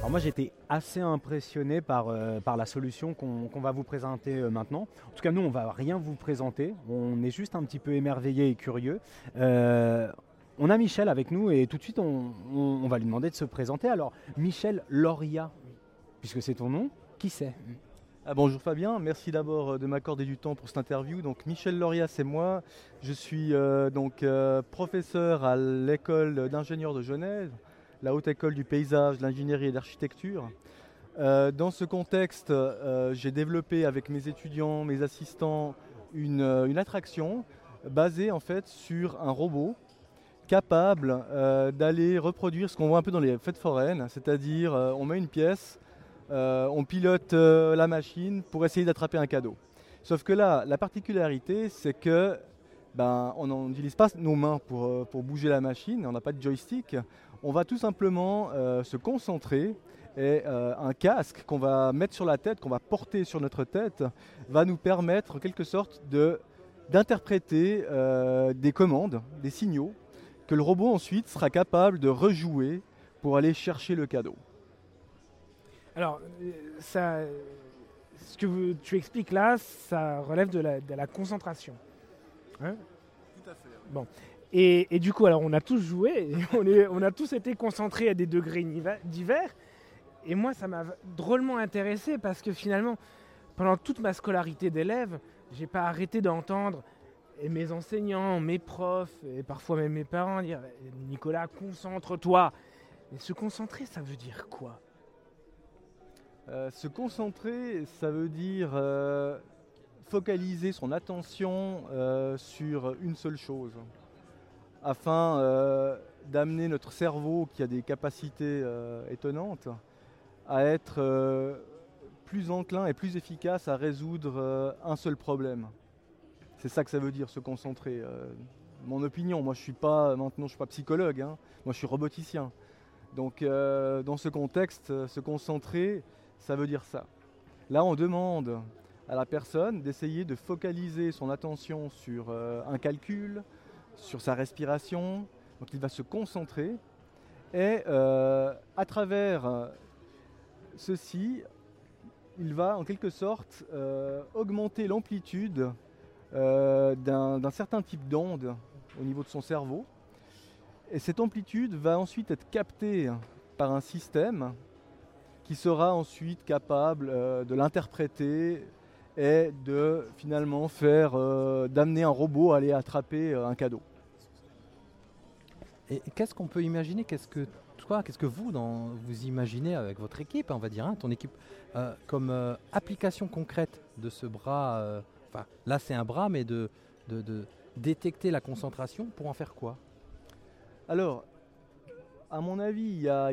Alors moi j'étais assez impressionné par, euh, par la solution qu'on qu'on va vous présenter euh, maintenant. En tout cas nous on va rien vous présenter, on est juste un petit peu émerveillé et curieux. Euh, on a Michel avec nous et tout de suite on, va lui demander de se présenter. Alors Michel Loria, puisque c'est ton nom, qui c'est? Ah, bonjour Fabien, merci d'abord euh, de m'accorder du temps pour cette interview. Donc Michel Loria, c'est moi. Je suis euh, donc euh, professeur à l'école d'ingénieurs de Genève, la haute école du paysage, de l'ingénierie et de l'architecture. Euh, dans ce contexte, j'ai développé avec mes étudiants, mes assistants, une attraction basée en fait sur un robot capable euh, d'aller reproduire ce qu'on voit un peu dans les fêtes foraines, c'est-à-dire euh, on met une pièce, euh, on pilote la machine pour essayer d'attraper un cadeau. Sauf que là, la particularité, c'est que ben, on n'utilise pas nos mains pour, bouger la machine, on n'a pas de joystick. On va tout simplement se concentrer et un casque qu'on va mettre sur la tête, qu'on va porter sur notre tête, va nous permettre en quelque sorte d'interpréter des commandes, des signaux, que le robot ensuite sera capable de rejouer pour aller chercher le cadeau. Alors, euh, ça, ce que vous- tu expliques là, ça relève de la, de la concentration. Hein Tout à fait. Bon. Et, et du coup, alors on a tous joué, et on, est, on a tous été concentrés à des degrés divers. Et moi, ça m'a drôlement intéressé parce que finalement, pendant toute ma scolarité d'élève, j'ai pas arrêté d'entendre et mes enseignants, mes profs et parfois même mes parents dire Nicolas, concentre-toi. Et se concentrer, ça veut dire quoi? Euh, se concentrer, ça veut dire euh, focaliser son attention euh, sur une seule chose, afin d'amener notre cerveau, qui a des capacités étonnantes, à être plus enclin et plus efficace à résoudre un seul problème. C'est ça que ça veut dire, se concentrer. euh, mon opinion, moi je suis pas maintenant je suis pas psychologue, hein. moi je suis roboticien. Donc euh, dans ce contexte, euh, se concentrer, ça veut dire ça. Là, on demande à la personne d'essayer de focaliser son attention sur un calcul, sur sa respiration. Donc il va se concentrer et à travers ceci, il va en quelque sorte augmenter l'amplitude d'un d'un certain type d'onde au niveau de son cerveau. Et cette amplitude va ensuite être captée par un système qui sera ensuite capable euh, de l'interpréter et de finalement faire euh, d'amener un robot à aller attraper euh, un cadeau. Et qu'est-ce qu'on peut imaginer? Qu'est-ce que toi, qu'est-ce que vous, vous imaginez avec votre équipe, on va dire, hein, ton équipe, euh, comme euh, application concrète de ce bras euh, Enfin, là, c'est un bras, mais de, détecter la concentration pour en faire quoi? Alors, à mon avis, il y a,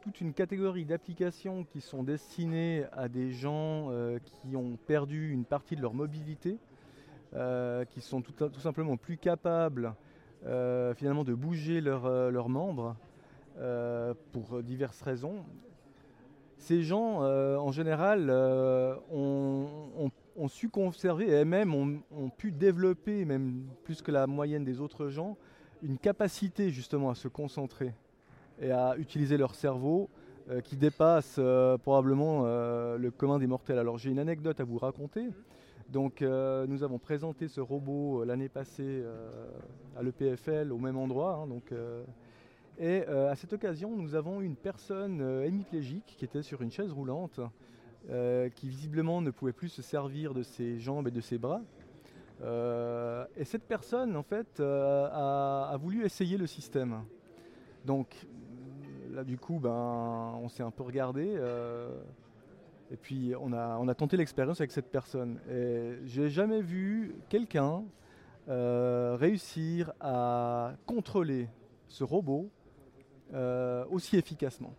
toute une catégorie d'applications qui sont destinées à des gens euh, qui ont perdu une partie de leur mobilité, euh, qui sont tout, simplement plus capables euh, finalement de bouger leurs membres pour diverses raisons. Ces gens, en général, ont- ont su conserver et même ont, ont pu développer, même plus que la moyenne des autres gens, une capacité justement à se concentrer et à utiliser leur cerveau euh, qui dépasse euh, probablement euh, le commun des mortels. Alors j'ai une anecdote à vous raconter. Donc nous avons présenté ce robot l'année passée à l'EPFL au même endroit. hein, donc, et à cette occasion, nous avons une personne hémiplégique qui était sur une chaise roulante, euh, qui visiblement ne pouvait plus se servir de ses jambes et de ses bras. Euh, et cette personne, en fait, euh, a, voulu essayer le système. Donc là, du coup, ben, on s'est un peu regardé. et puis on a, on a tenté l'expérience avec cette personne. Et j'ai jamais vu quelqu'un réussir à contrôler ce robot aussi efficacement.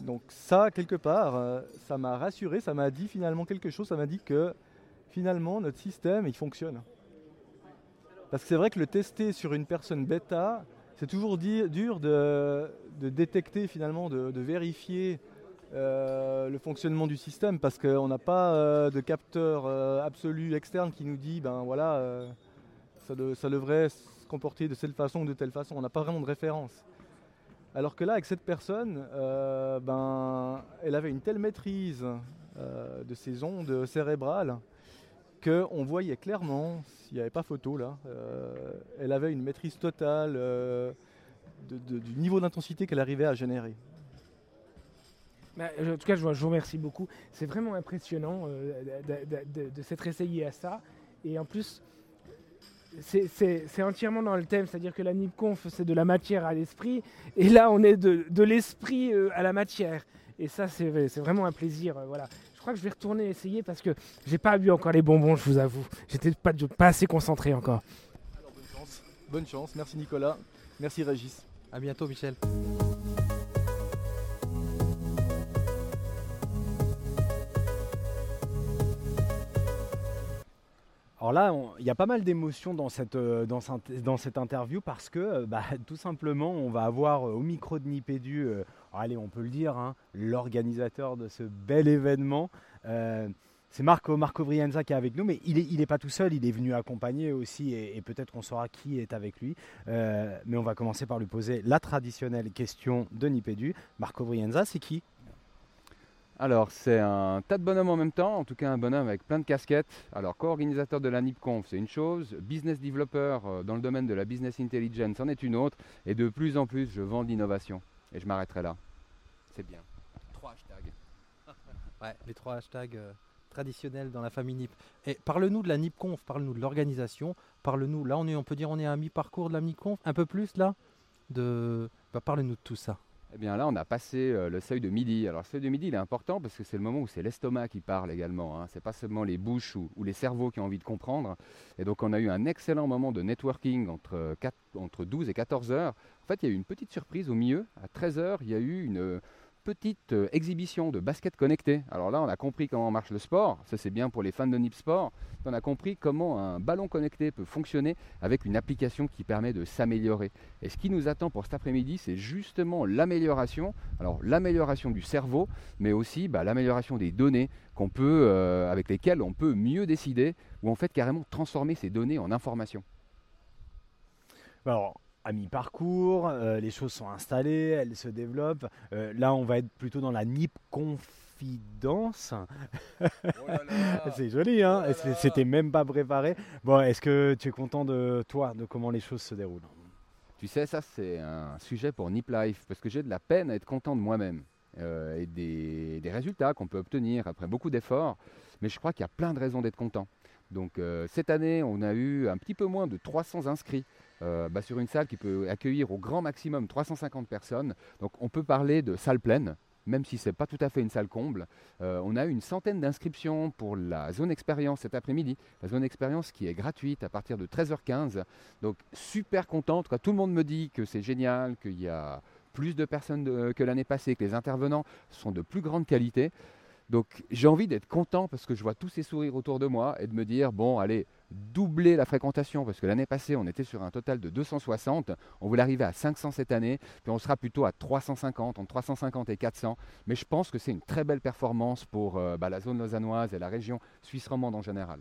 Donc ça, quelque part, euh, ça m'a rassuré, ça m'a dit finalement quelque chose, ça m'a dit que finalement notre système, il fonctionne. Parce que c'est vrai que le tester sur une personne bêta, c'est toujours dur de, détecter finalement, de, vérifier euh, le fonctionnement du système, parce qu'on n'a pas euh, de capteur absolu externe qui nous dit, ben voilà, ça, ça devrait se comporter de telle façon ou de telle façon. On n'a pas vraiment de référence. Alors que là, avec cette personne, euh, ben, elle avait une telle maîtrise euh, de ses ondes cérébrales qu'on voyait clairement, s'il n'y avait pas photo là, euh, elle avait une maîtrise totale du niveau d'intensité qu'elle arrivait à générer. Bah, en tout cas, je vous remercie beaucoup. C'est vraiment impressionnant de- de s'être essayé à ça. Et en plus, c'est- entièrement dans le thème, c'est-à-dire que la NIPConf, c'est de la matière à l'esprit. Et là, on est de, de l'esprit euh, à la matière. Et ça, c'est c'est vraiment un plaisir. euh, voilà. Je crois que je vais retourner essayer parce que j'ai pas bu encore les bonbons, je vous avoue. J'étais pas, pas assez concentré encore. bonne chance. Bonne chance, merci Nicolas, merci Régis. À bientôt, Michel. Alors là, il y a pas mal d'émotions dans cette, euh, dans, cette- interview parce que euh, bah, tout simplement, on va avoir euh, au micro de Nipédu, allez, on peut le dire, hein, l'organisateur de ce bel événement. C'est Marco, Marco Brienza qui est avec nous, mais il n'est est pas tout seul, il est venu accompagner aussi et, peut-être qu'on saura qui est avec lui. Mais on va commencer par lui poser la traditionnelle question de Nipédu. Marco Brienza, c'est qui? Alors, c'est un tas de bonhommes en même temps, en tout cas un bonhomme avec plein de casquettes. Alors, co-organisateur de la NIPConf, c'est une chose, business developer euh, dans le domaine de la business intelligence en est une autre, et de plus en plus, je vends de l'innovation. Et je m'arrêterai là. C'est bien. Trois hashtags. Ouais, les trois hashtags euh, traditionnels dans la famille NIP. Et parle-nous de la NIPConf, parle-nous de l'organisation, parle-nous, là on, est, on peut dire on est à mi-parcours de la NIPConf, un peu plus là de... Bah, parle-nous de tout ça. Eh bien là, on a passé euh, le seuil de midi. Alors, le seuil de midi, il est important parce que c'est le moment où c'est l'estomac qui parle également. Hein. C'est pas seulement les bouches ou, les cerveaux qui ont envie de comprendre. Et donc, on a eu un excellent moment de networking entre, euh, entre 12 et 14 heures. En fait, il y a eu une petite surprise au milieu. À 13 heures, il y a eu une petite euh, exhibition de basket connecté. Alors là, on a compris comment marche le sport. Ça, c'est bien pour les fans de Nip Sport. On a compris comment un ballon connecté peut fonctionner avec une application qui permet de s'améliorer. Et ce qui nous attend pour cet après-midi, c'est justement l'amélioration. Alors l'amélioration du cerveau, mais aussi bah, l'amélioration des données qu'on peut, euh, avec lesquelles on peut mieux décider ou en fait carrément transformer ces données en informations. Alors, à mi-parcours, euh, les choses sont installées, elles se développent. Euh, là, on va être plutôt dans la NIP confidence. C'est joli, hein C'était même pas préparé. Bon, est-ce que tu es content de toi, de comment les choses se déroulent? Tu sais, ça c'est un sujet pour Nip Life, parce que j'ai de la peine à être content de moi-même euh, et des, des résultats qu'on peut obtenir après beaucoup d'efforts. Mais je crois qu'il y a plein de raisons d'être content. Donc cette année, on a eu un petit peu moins de 300 inscrits euh, bah, sur une salle qui peut accueillir au grand maximum 350 personnes. Donc on peut parler de salle pleine, même si ce n'est pas tout à fait une salle comble. Euh, on a eu une centaine d'inscriptions pour la zone expérience cet après-midi. La zone expérience qui est gratuite à partir de 13h15. Donc super contente. Tout le monde me dit que c'est génial, qu'il y a plus de personnes que l'année passée, que les intervenants sont de plus grande qualité. Donc j'ai envie d'être content parce que je vois tous ces sourires autour de moi et de me dire, bon, allez, doubler la fréquentation, parce que l'année passée, on était sur un total de 260, on voulait arriver à 500 cette année, puis on sera plutôt à 350, entre 350 et 400, mais je pense que c'est une très belle performance pour euh, bah, la zone lausannoise et la région suisse romande en général.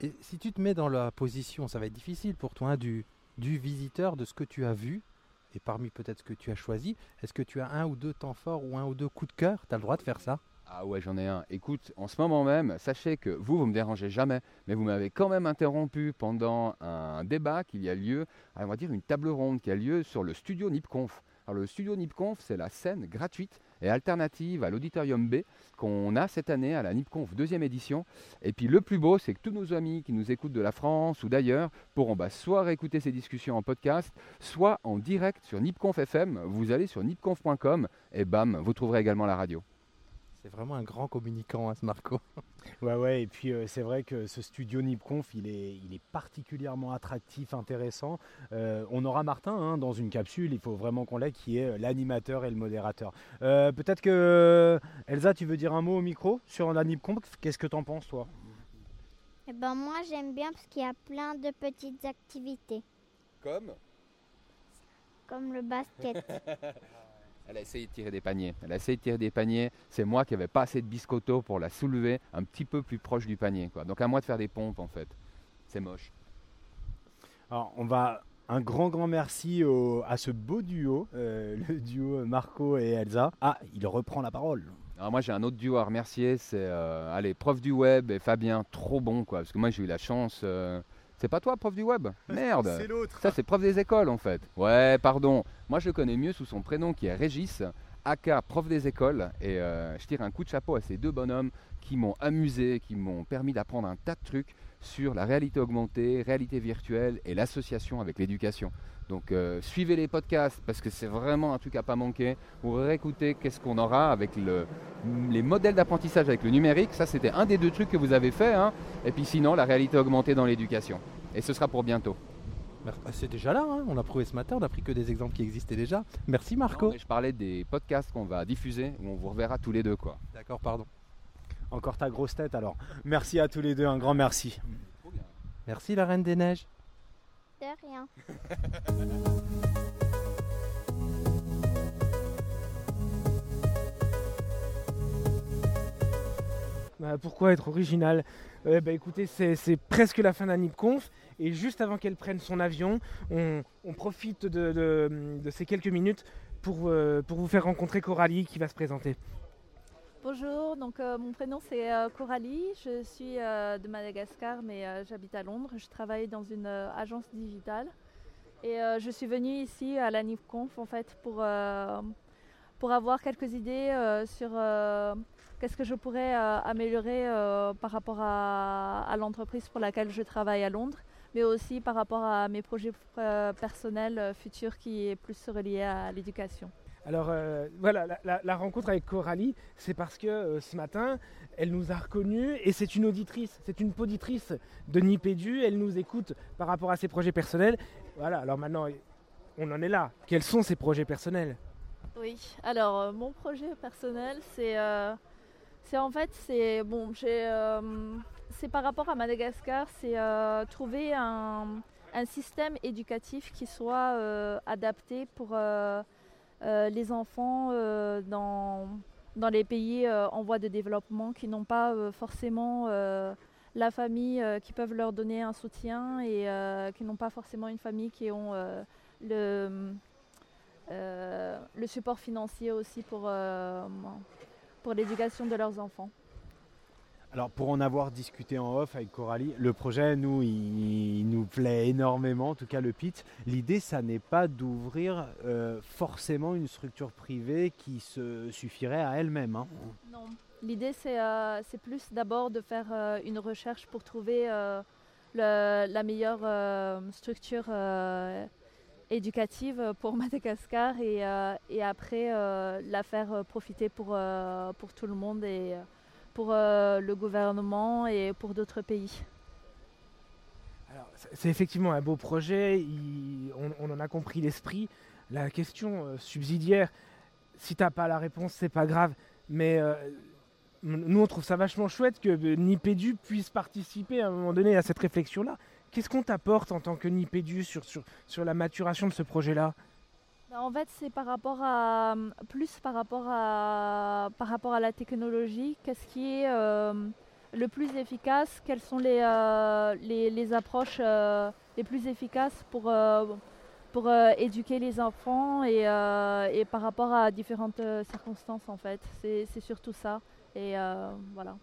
Et si tu te mets dans la position, ça va être difficile pour toi, hein, du, du visiteur, de ce que tu as vu, et parmi peut-être ce que tu as choisi, est-ce que tu as un ou deux temps forts ou un ou deux coups de cœur? Tu as le droit de faire ça ah ouais, j'en ai un. Écoute, en ce moment même, sachez que vous, vous me dérangez jamais, mais vous m'avez quand même interrompu pendant un débat qui a lieu, on va dire une table ronde qui a lieu sur le studio NipConf. Alors le studio NipConf, c'est la scène gratuite et alternative à l'auditorium B qu'on a cette année à la NipConf deuxième édition. Et puis le plus beau, c'est que tous nos amis qui nous écoutent de la France ou d'ailleurs pourront bah, soit réécouter ces discussions en podcast, soit en direct sur NipConf FM. Vous allez sur nipconf.com et bam, vous trouverez également la radio. C'est vraiment un grand communicant, hein, ce Marco. Ouais, ouais, et puis euh, c'est vrai que ce studio NipConf, il est, il est particulièrement attractif, intéressant. Euh, on aura Martin hein, dans une capsule, il faut vraiment qu'on l'ait, qui est euh, l'animateur et le modérateur. Peut-être que, Elsa, tu veux dire un mot au micro sur la NipConf? Qu'est-ce que t'en penses, toi? Eh ben, Moi, j'aime bien parce qu'il y a plein de petites activités. Comme? Comme le basket. Elle a essayé de tirer des paniers. Elle a essayé de tirer des paniers. C'est moi qui n'avais pas assez de biscotto pour la soulever un petit peu plus proche du panier. Quoi. Donc à moi de faire des pompes en fait. C'est moche. Alors on va un grand grand merci à ce beau duo, euh, le duo Marco et Elsa. Ah, il reprend la parole. Alors moi j'ai un autre duo à remercier, c'est euh, allez, prof du web et Fabien, trop bon quoi, parce que moi j'ai eu la chance. Euh, c'est pas toi, prof du web? Merde C'est l'autre Ça, c'est prof des écoles en fait. Ouais, pardon. Moi, je le connais mieux sous son prénom qui est Régis, aka prof des écoles. Et euh, je tire un coup de chapeau à ces deux bonhommes qui m'ont amusé, qui m'ont permis d'apprendre un tas de trucs sur la réalité augmentée, réalité virtuelle et l'association avec l'éducation. Donc euh, suivez les podcasts parce que c'est vraiment un truc à pas manquer. Vous réécoutez qu'est-ce qu'on aura avec les modèles d'apprentissage avec le numérique. Ça, c'était un des deux trucs que vous avez fait. Hein. Et puis sinon, la réalité augmentée dans l'éducation. Et ce sera pour bientôt. Bah, c'est déjà là, hein. on a prouvé ce matin, on a pris que des exemples qui existaient déjà. Merci Marco. je parlais des podcasts qu'on va diffuser où on vous reverra tous les deux. quoi. D'accord, pardon. Encore ta grosse tête alors. Merci à tous les deux, un grand merci. Merci la Reine des Neiges. De. Bah, pourquoi être original bah, Écoutez, c'est presque la fin d'un NipConf et juste avant qu'elle prenne son avion, on, profite de, ces quelques minutes euh, pour vous faire rencontrer Coralie qui va se présenter. Bonjour, donc euh, mon prénom c'est euh, Coralie, je suis euh, de Madagascar mais j'habite à Londres, je travaille dans une agence digitale. Et je suis venue ici à la NIFConf en fait pour, pour avoir quelques idées sur qu'est-ce que je pourrais améliorer par rapport à, l'entreprise pour laquelle je travaille à Londres mais aussi par rapport à mes projets personnels futurs qui est plus relié à l'éducation. Alors euh, voilà, la, rencontre avec Coralie, c'est parce que euh, ce matin, elle nous a reconnus et c'est une auditrice, c'est une poditrice de Nipédu, elle nous écoute par rapport à ses projets personnels. Voilà, alors maintenant, on en est là. Quels sont ses projets personnels? Oui, alors euh, mon projet personnel, c'est en fait, c'est bon, j'ai, par rapport à Madagascar, c'est trouver un, système éducatif qui soit adapté pour les enfants euh, dans, dans les pays euh, en voie de développement qui n'ont pas euh, forcément euh, la famille euh, qui peuvent leur donner un soutien et euh, qui n'ont pas forcément une famille qui ont euh, le, euh, le support financier aussi pour, euh, pour l'éducation de leurs enfants. Alors pour en avoir discuté en off avec Coralie, le projet, nous, il, nous plaît énormément, en tout cas le pitch. L'idée, ça n'est pas d'ouvrir euh, forcément une structure privée qui se suffirait à elle-même. hein. Non. L'idée, c'est euh, c'est plus d'abord de faire euh, une recherche pour trouver la meilleure structure éducative pour Madagascar et, et après la faire profiter pour, pour tout le monde et pour euh, le gouvernement et pour d'autres pays. C'est- effectivement un beau projet, on, en a compris l'esprit. La question euh, subsidiaire, si t'as pas la réponse, c'est pas grave. Mais euh, nous, on trouve ça vachement chouette que Nipédu puisse participer à un moment donné à cette réflexion-là. Qu'est-ce qu'on t'apporte en tant que Nipédu sur, sur, la maturation de ce projet-là? En fait, c'est par rapport à plus par rapport à par rapport à la technologie. Qu'est-ce qui est euh, le plus efficace Quelles sont les euh, les, approches euh, les plus efficaces pour pour éduquer les enfants et, et par rapport à différentes circonstances en fait. C'est surtout ça. Et voilà.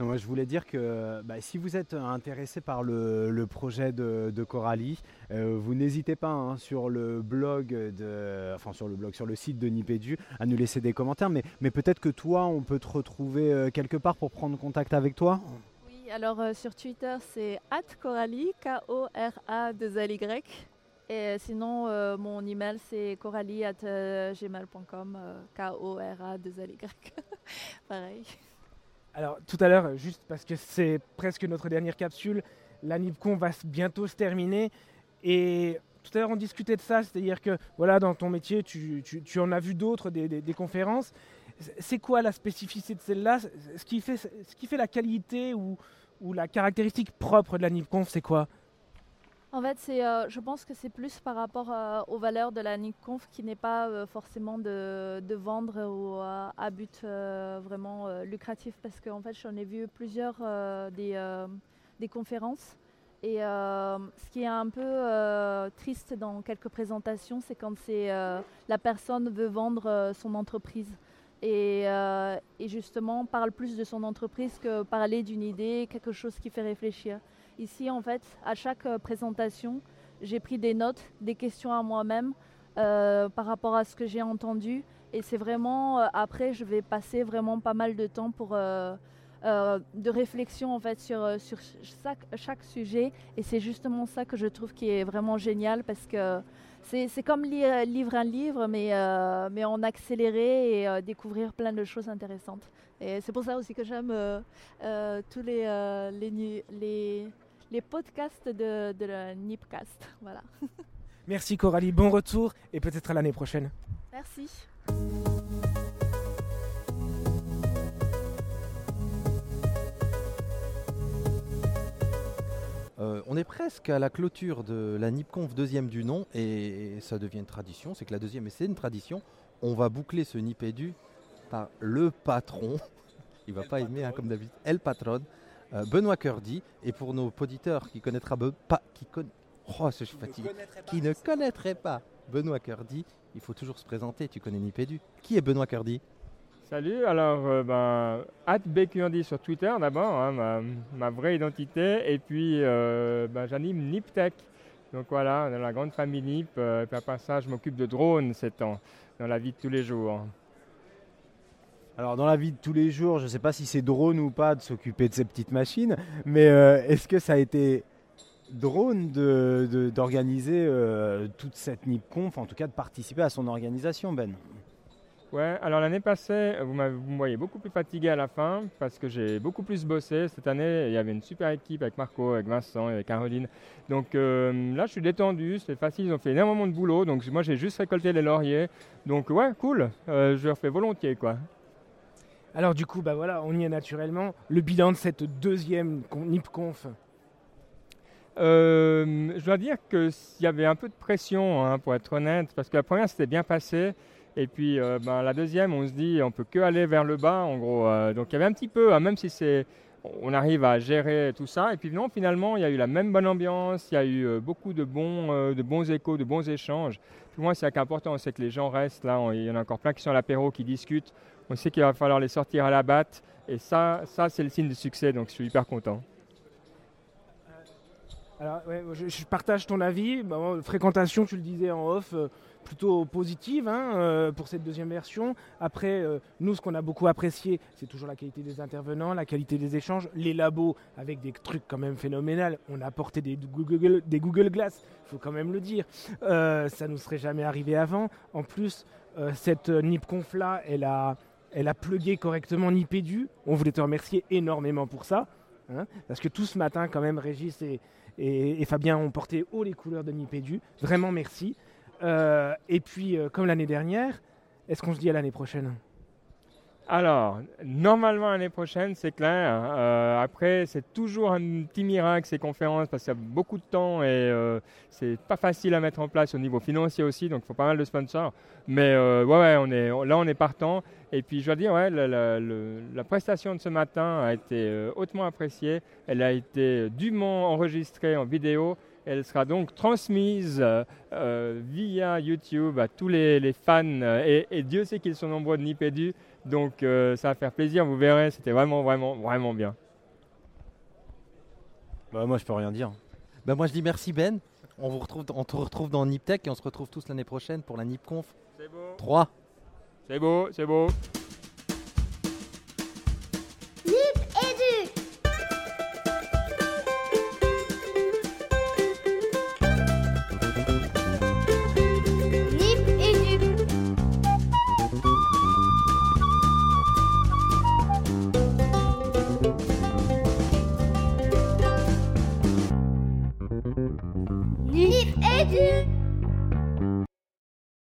Moi, je voulais dire que bah, si vous êtes intéressé par le, projet de, Coralie, euh, vous n'hésitez pas hein, sur le blog de, enfin sur le blog, sur le site de Nipédu, à nous laisser des commentaires. Mais, peut-être que toi, on peut te retrouver euh, quelque part pour prendre contact avec toi. Oui, alors euh, sur Twitter, c'est @coralie, K-O-R-A-2-L-Y. Et sinon, mon email, c'est coralie.gmail.com, euh, K-O-R-A-2-L-Y. Pareil. Alors tout à l'heure, juste parce que c'est presque notre dernière capsule, la NIPCON va bientôt se terminer. Et tout à l'heure, on discutait de ça, c'est-à-dire que voilà, dans ton métier, tu, en as vu d'autres, des, conférences. C'est- quoi la spécificité de celle-là? Ce qui fait, la qualité ou, ou la caractéristique propre de la NIPCONF, c'est quoi? En fait, euh, je pense que c'est plus par rapport euh, aux valeurs de la NICCONF qui n'est pas euh, forcément de, vendre ou à but vraiment lucratif parce qu'en fait, j'en ai vu plusieurs des, conférences. Et ce qui est un peu triste dans quelques présentations, c'est quand c'est, la personne veut vendre son entreprise. Et justement, parle plus de son entreprise que parler d'une idée, quelque chose qui fait réfléchir. Ici, en fait, à chaque euh, présentation, j'ai pris des notes, des questions à moi-même euh, par rapport à ce que j'ai entendu. Et c'est vraiment, euh, après, je vais passer vraiment pas mal de temps pour, de réflexion en fait sur, chaque, sujet. Et c'est justement ça que je trouve qui est vraiment génial parce que c'est comme lire, un livre, mais, mais en accéléré et découvrir plein de choses intéressantes. Et c'est pour ça aussi que j'aime euh, euh, tous les, euh, les, les, les podcasts de, de la Nipcast. Voilà. Merci Coralie, bon retour et peut-être à l'année prochaine. Merci. Euh, on est presque à la clôture de la NIPConf deuxième du nom et ça devient une tradition. C'est que la deuxième, et c'est une tradition, on va boucler ce NIPédu par le patron. Il va pas aimer hein, comme d'habitude. El Patron, euh, Benoît Curdy. Et pour nos auditeurs qui connaîtra be- pas, qui conna- Oh, je suis fatigué. Qui ne connaîtraient pas Benoît Curdy, il faut toujours se présenter. Tu connais Nipédu. Qui est Benoît Curdy Salut, alors euh, ben, sur Twitter d'abord, hein, ma, ma vraie identité, et puis euh, ben, j'anime NipTech. Donc voilà, dans la grande famille NIP, euh, puis après ça, je m'occupe de drones ces temps, dans la vie de tous les jours. Alors dans la vie de tous les jours, je ne sais pas si c'est drone ou pas de s'occuper de ces petites machines, mais euh, est-ce que ça a été drone d'organiser euh, toute cette NIPConf, en tout cas de participer à son organisation, Ben? Ouais, alors l'année passée, vous, me voyez beaucoup plus fatigué à la fin parce que j'ai beaucoup plus bossé. Cette année, il y avait une super équipe avec Marco, avec Vincent et avec Caroline. Donc euh, là, je suis détendu, c'est facile, ils ont fait énormément de boulot. Donc moi, j'ai juste récolté les lauriers. Donc ouais, cool, je le refais volontiers quoi. Alors du coup, bah voilà, on y est naturellement. Le bilan de cette deuxième con- NIPConf. Euh, je dois dire qu'il y avait un peu de pression, hein, pour être honnête, parce que la première s'était bien passée. Et puis euh, ben, la deuxième, on se dit, on peut que aller vers le bas, en gros. Euh, donc il y avait un petit peu, hein, même si on arrive à gérer tout ça. Et puis non, finalement, il y a eu la même bonne ambiance, il y a eu beaucoup de bons échos, de bons échanges. Moi, c'est important, c'est que les gens restent là. On- Il y en a encore plein qui sont à l'apéro, qui discutent. On sait qu'il va falloir les sortir à la batte. Et ça, ça c'est le signe de succès. Donc je suis hyper content. Alors, ouais, je, partage ton avis. Bah, fréquentation, tu le disais en off, euh, plutôt positive hein, euh, pour cette deuxième version. Après, euh, nous, ce qu'on a beaucoup apprécié, c'est toujours la qualité des intervenants, la qualité des échanges, les labos avec des trucs quand même phénoménales. On a apporté des Google, des Google Glass, il faut quand même le dire. Euh, ça nous serait jamais arrivé avant. En plus, cette NipConf là, elle a, elle a plugué correctement Nipedu. On voulait te remercier énormément pour ça. hein, parce que tout ce matin, quand même, Régis et Fabien ont porté haut les couleurs de Nipédu. Vraiment merci. Euh, et puis, euh, comme l'année dernière, est-ce qu'on se dit à l'année prochaine? Alors, normalement l'année prochaine, c'est clair. Euh, après, c'est toujours un petit miracle ces conférences parce qu'il y a beaucoup de temps et euh, c'est pas facile à mettre en place au niveau financier aussi, donc il faut pas mal de sponsors. Mais ouais, on est, là, on est partant. Et puis, je dois dire, ouais, la, la- prestation de ce matin a été hautement appréciée. Elle a été dûment enregistrée en vidéo. Elle sera donc transmise euh, euh, via YouTube à tous les, les fans euh, et, et Dieu sait qu'ils sont nombreux de Nipédu. Donc euh, ça va faire plaisir, vous verrez, c'était vraiment, vraiment, vraiment bien. Bah, moi, je peux rien dire. Bah moi je dis merci Ben. On, vous retrouve, on te retrouve dans NipTech et on se retrouve tous l'année prochaine pour la NipConf. C'est beau. 3. C'est beau, c'est beau.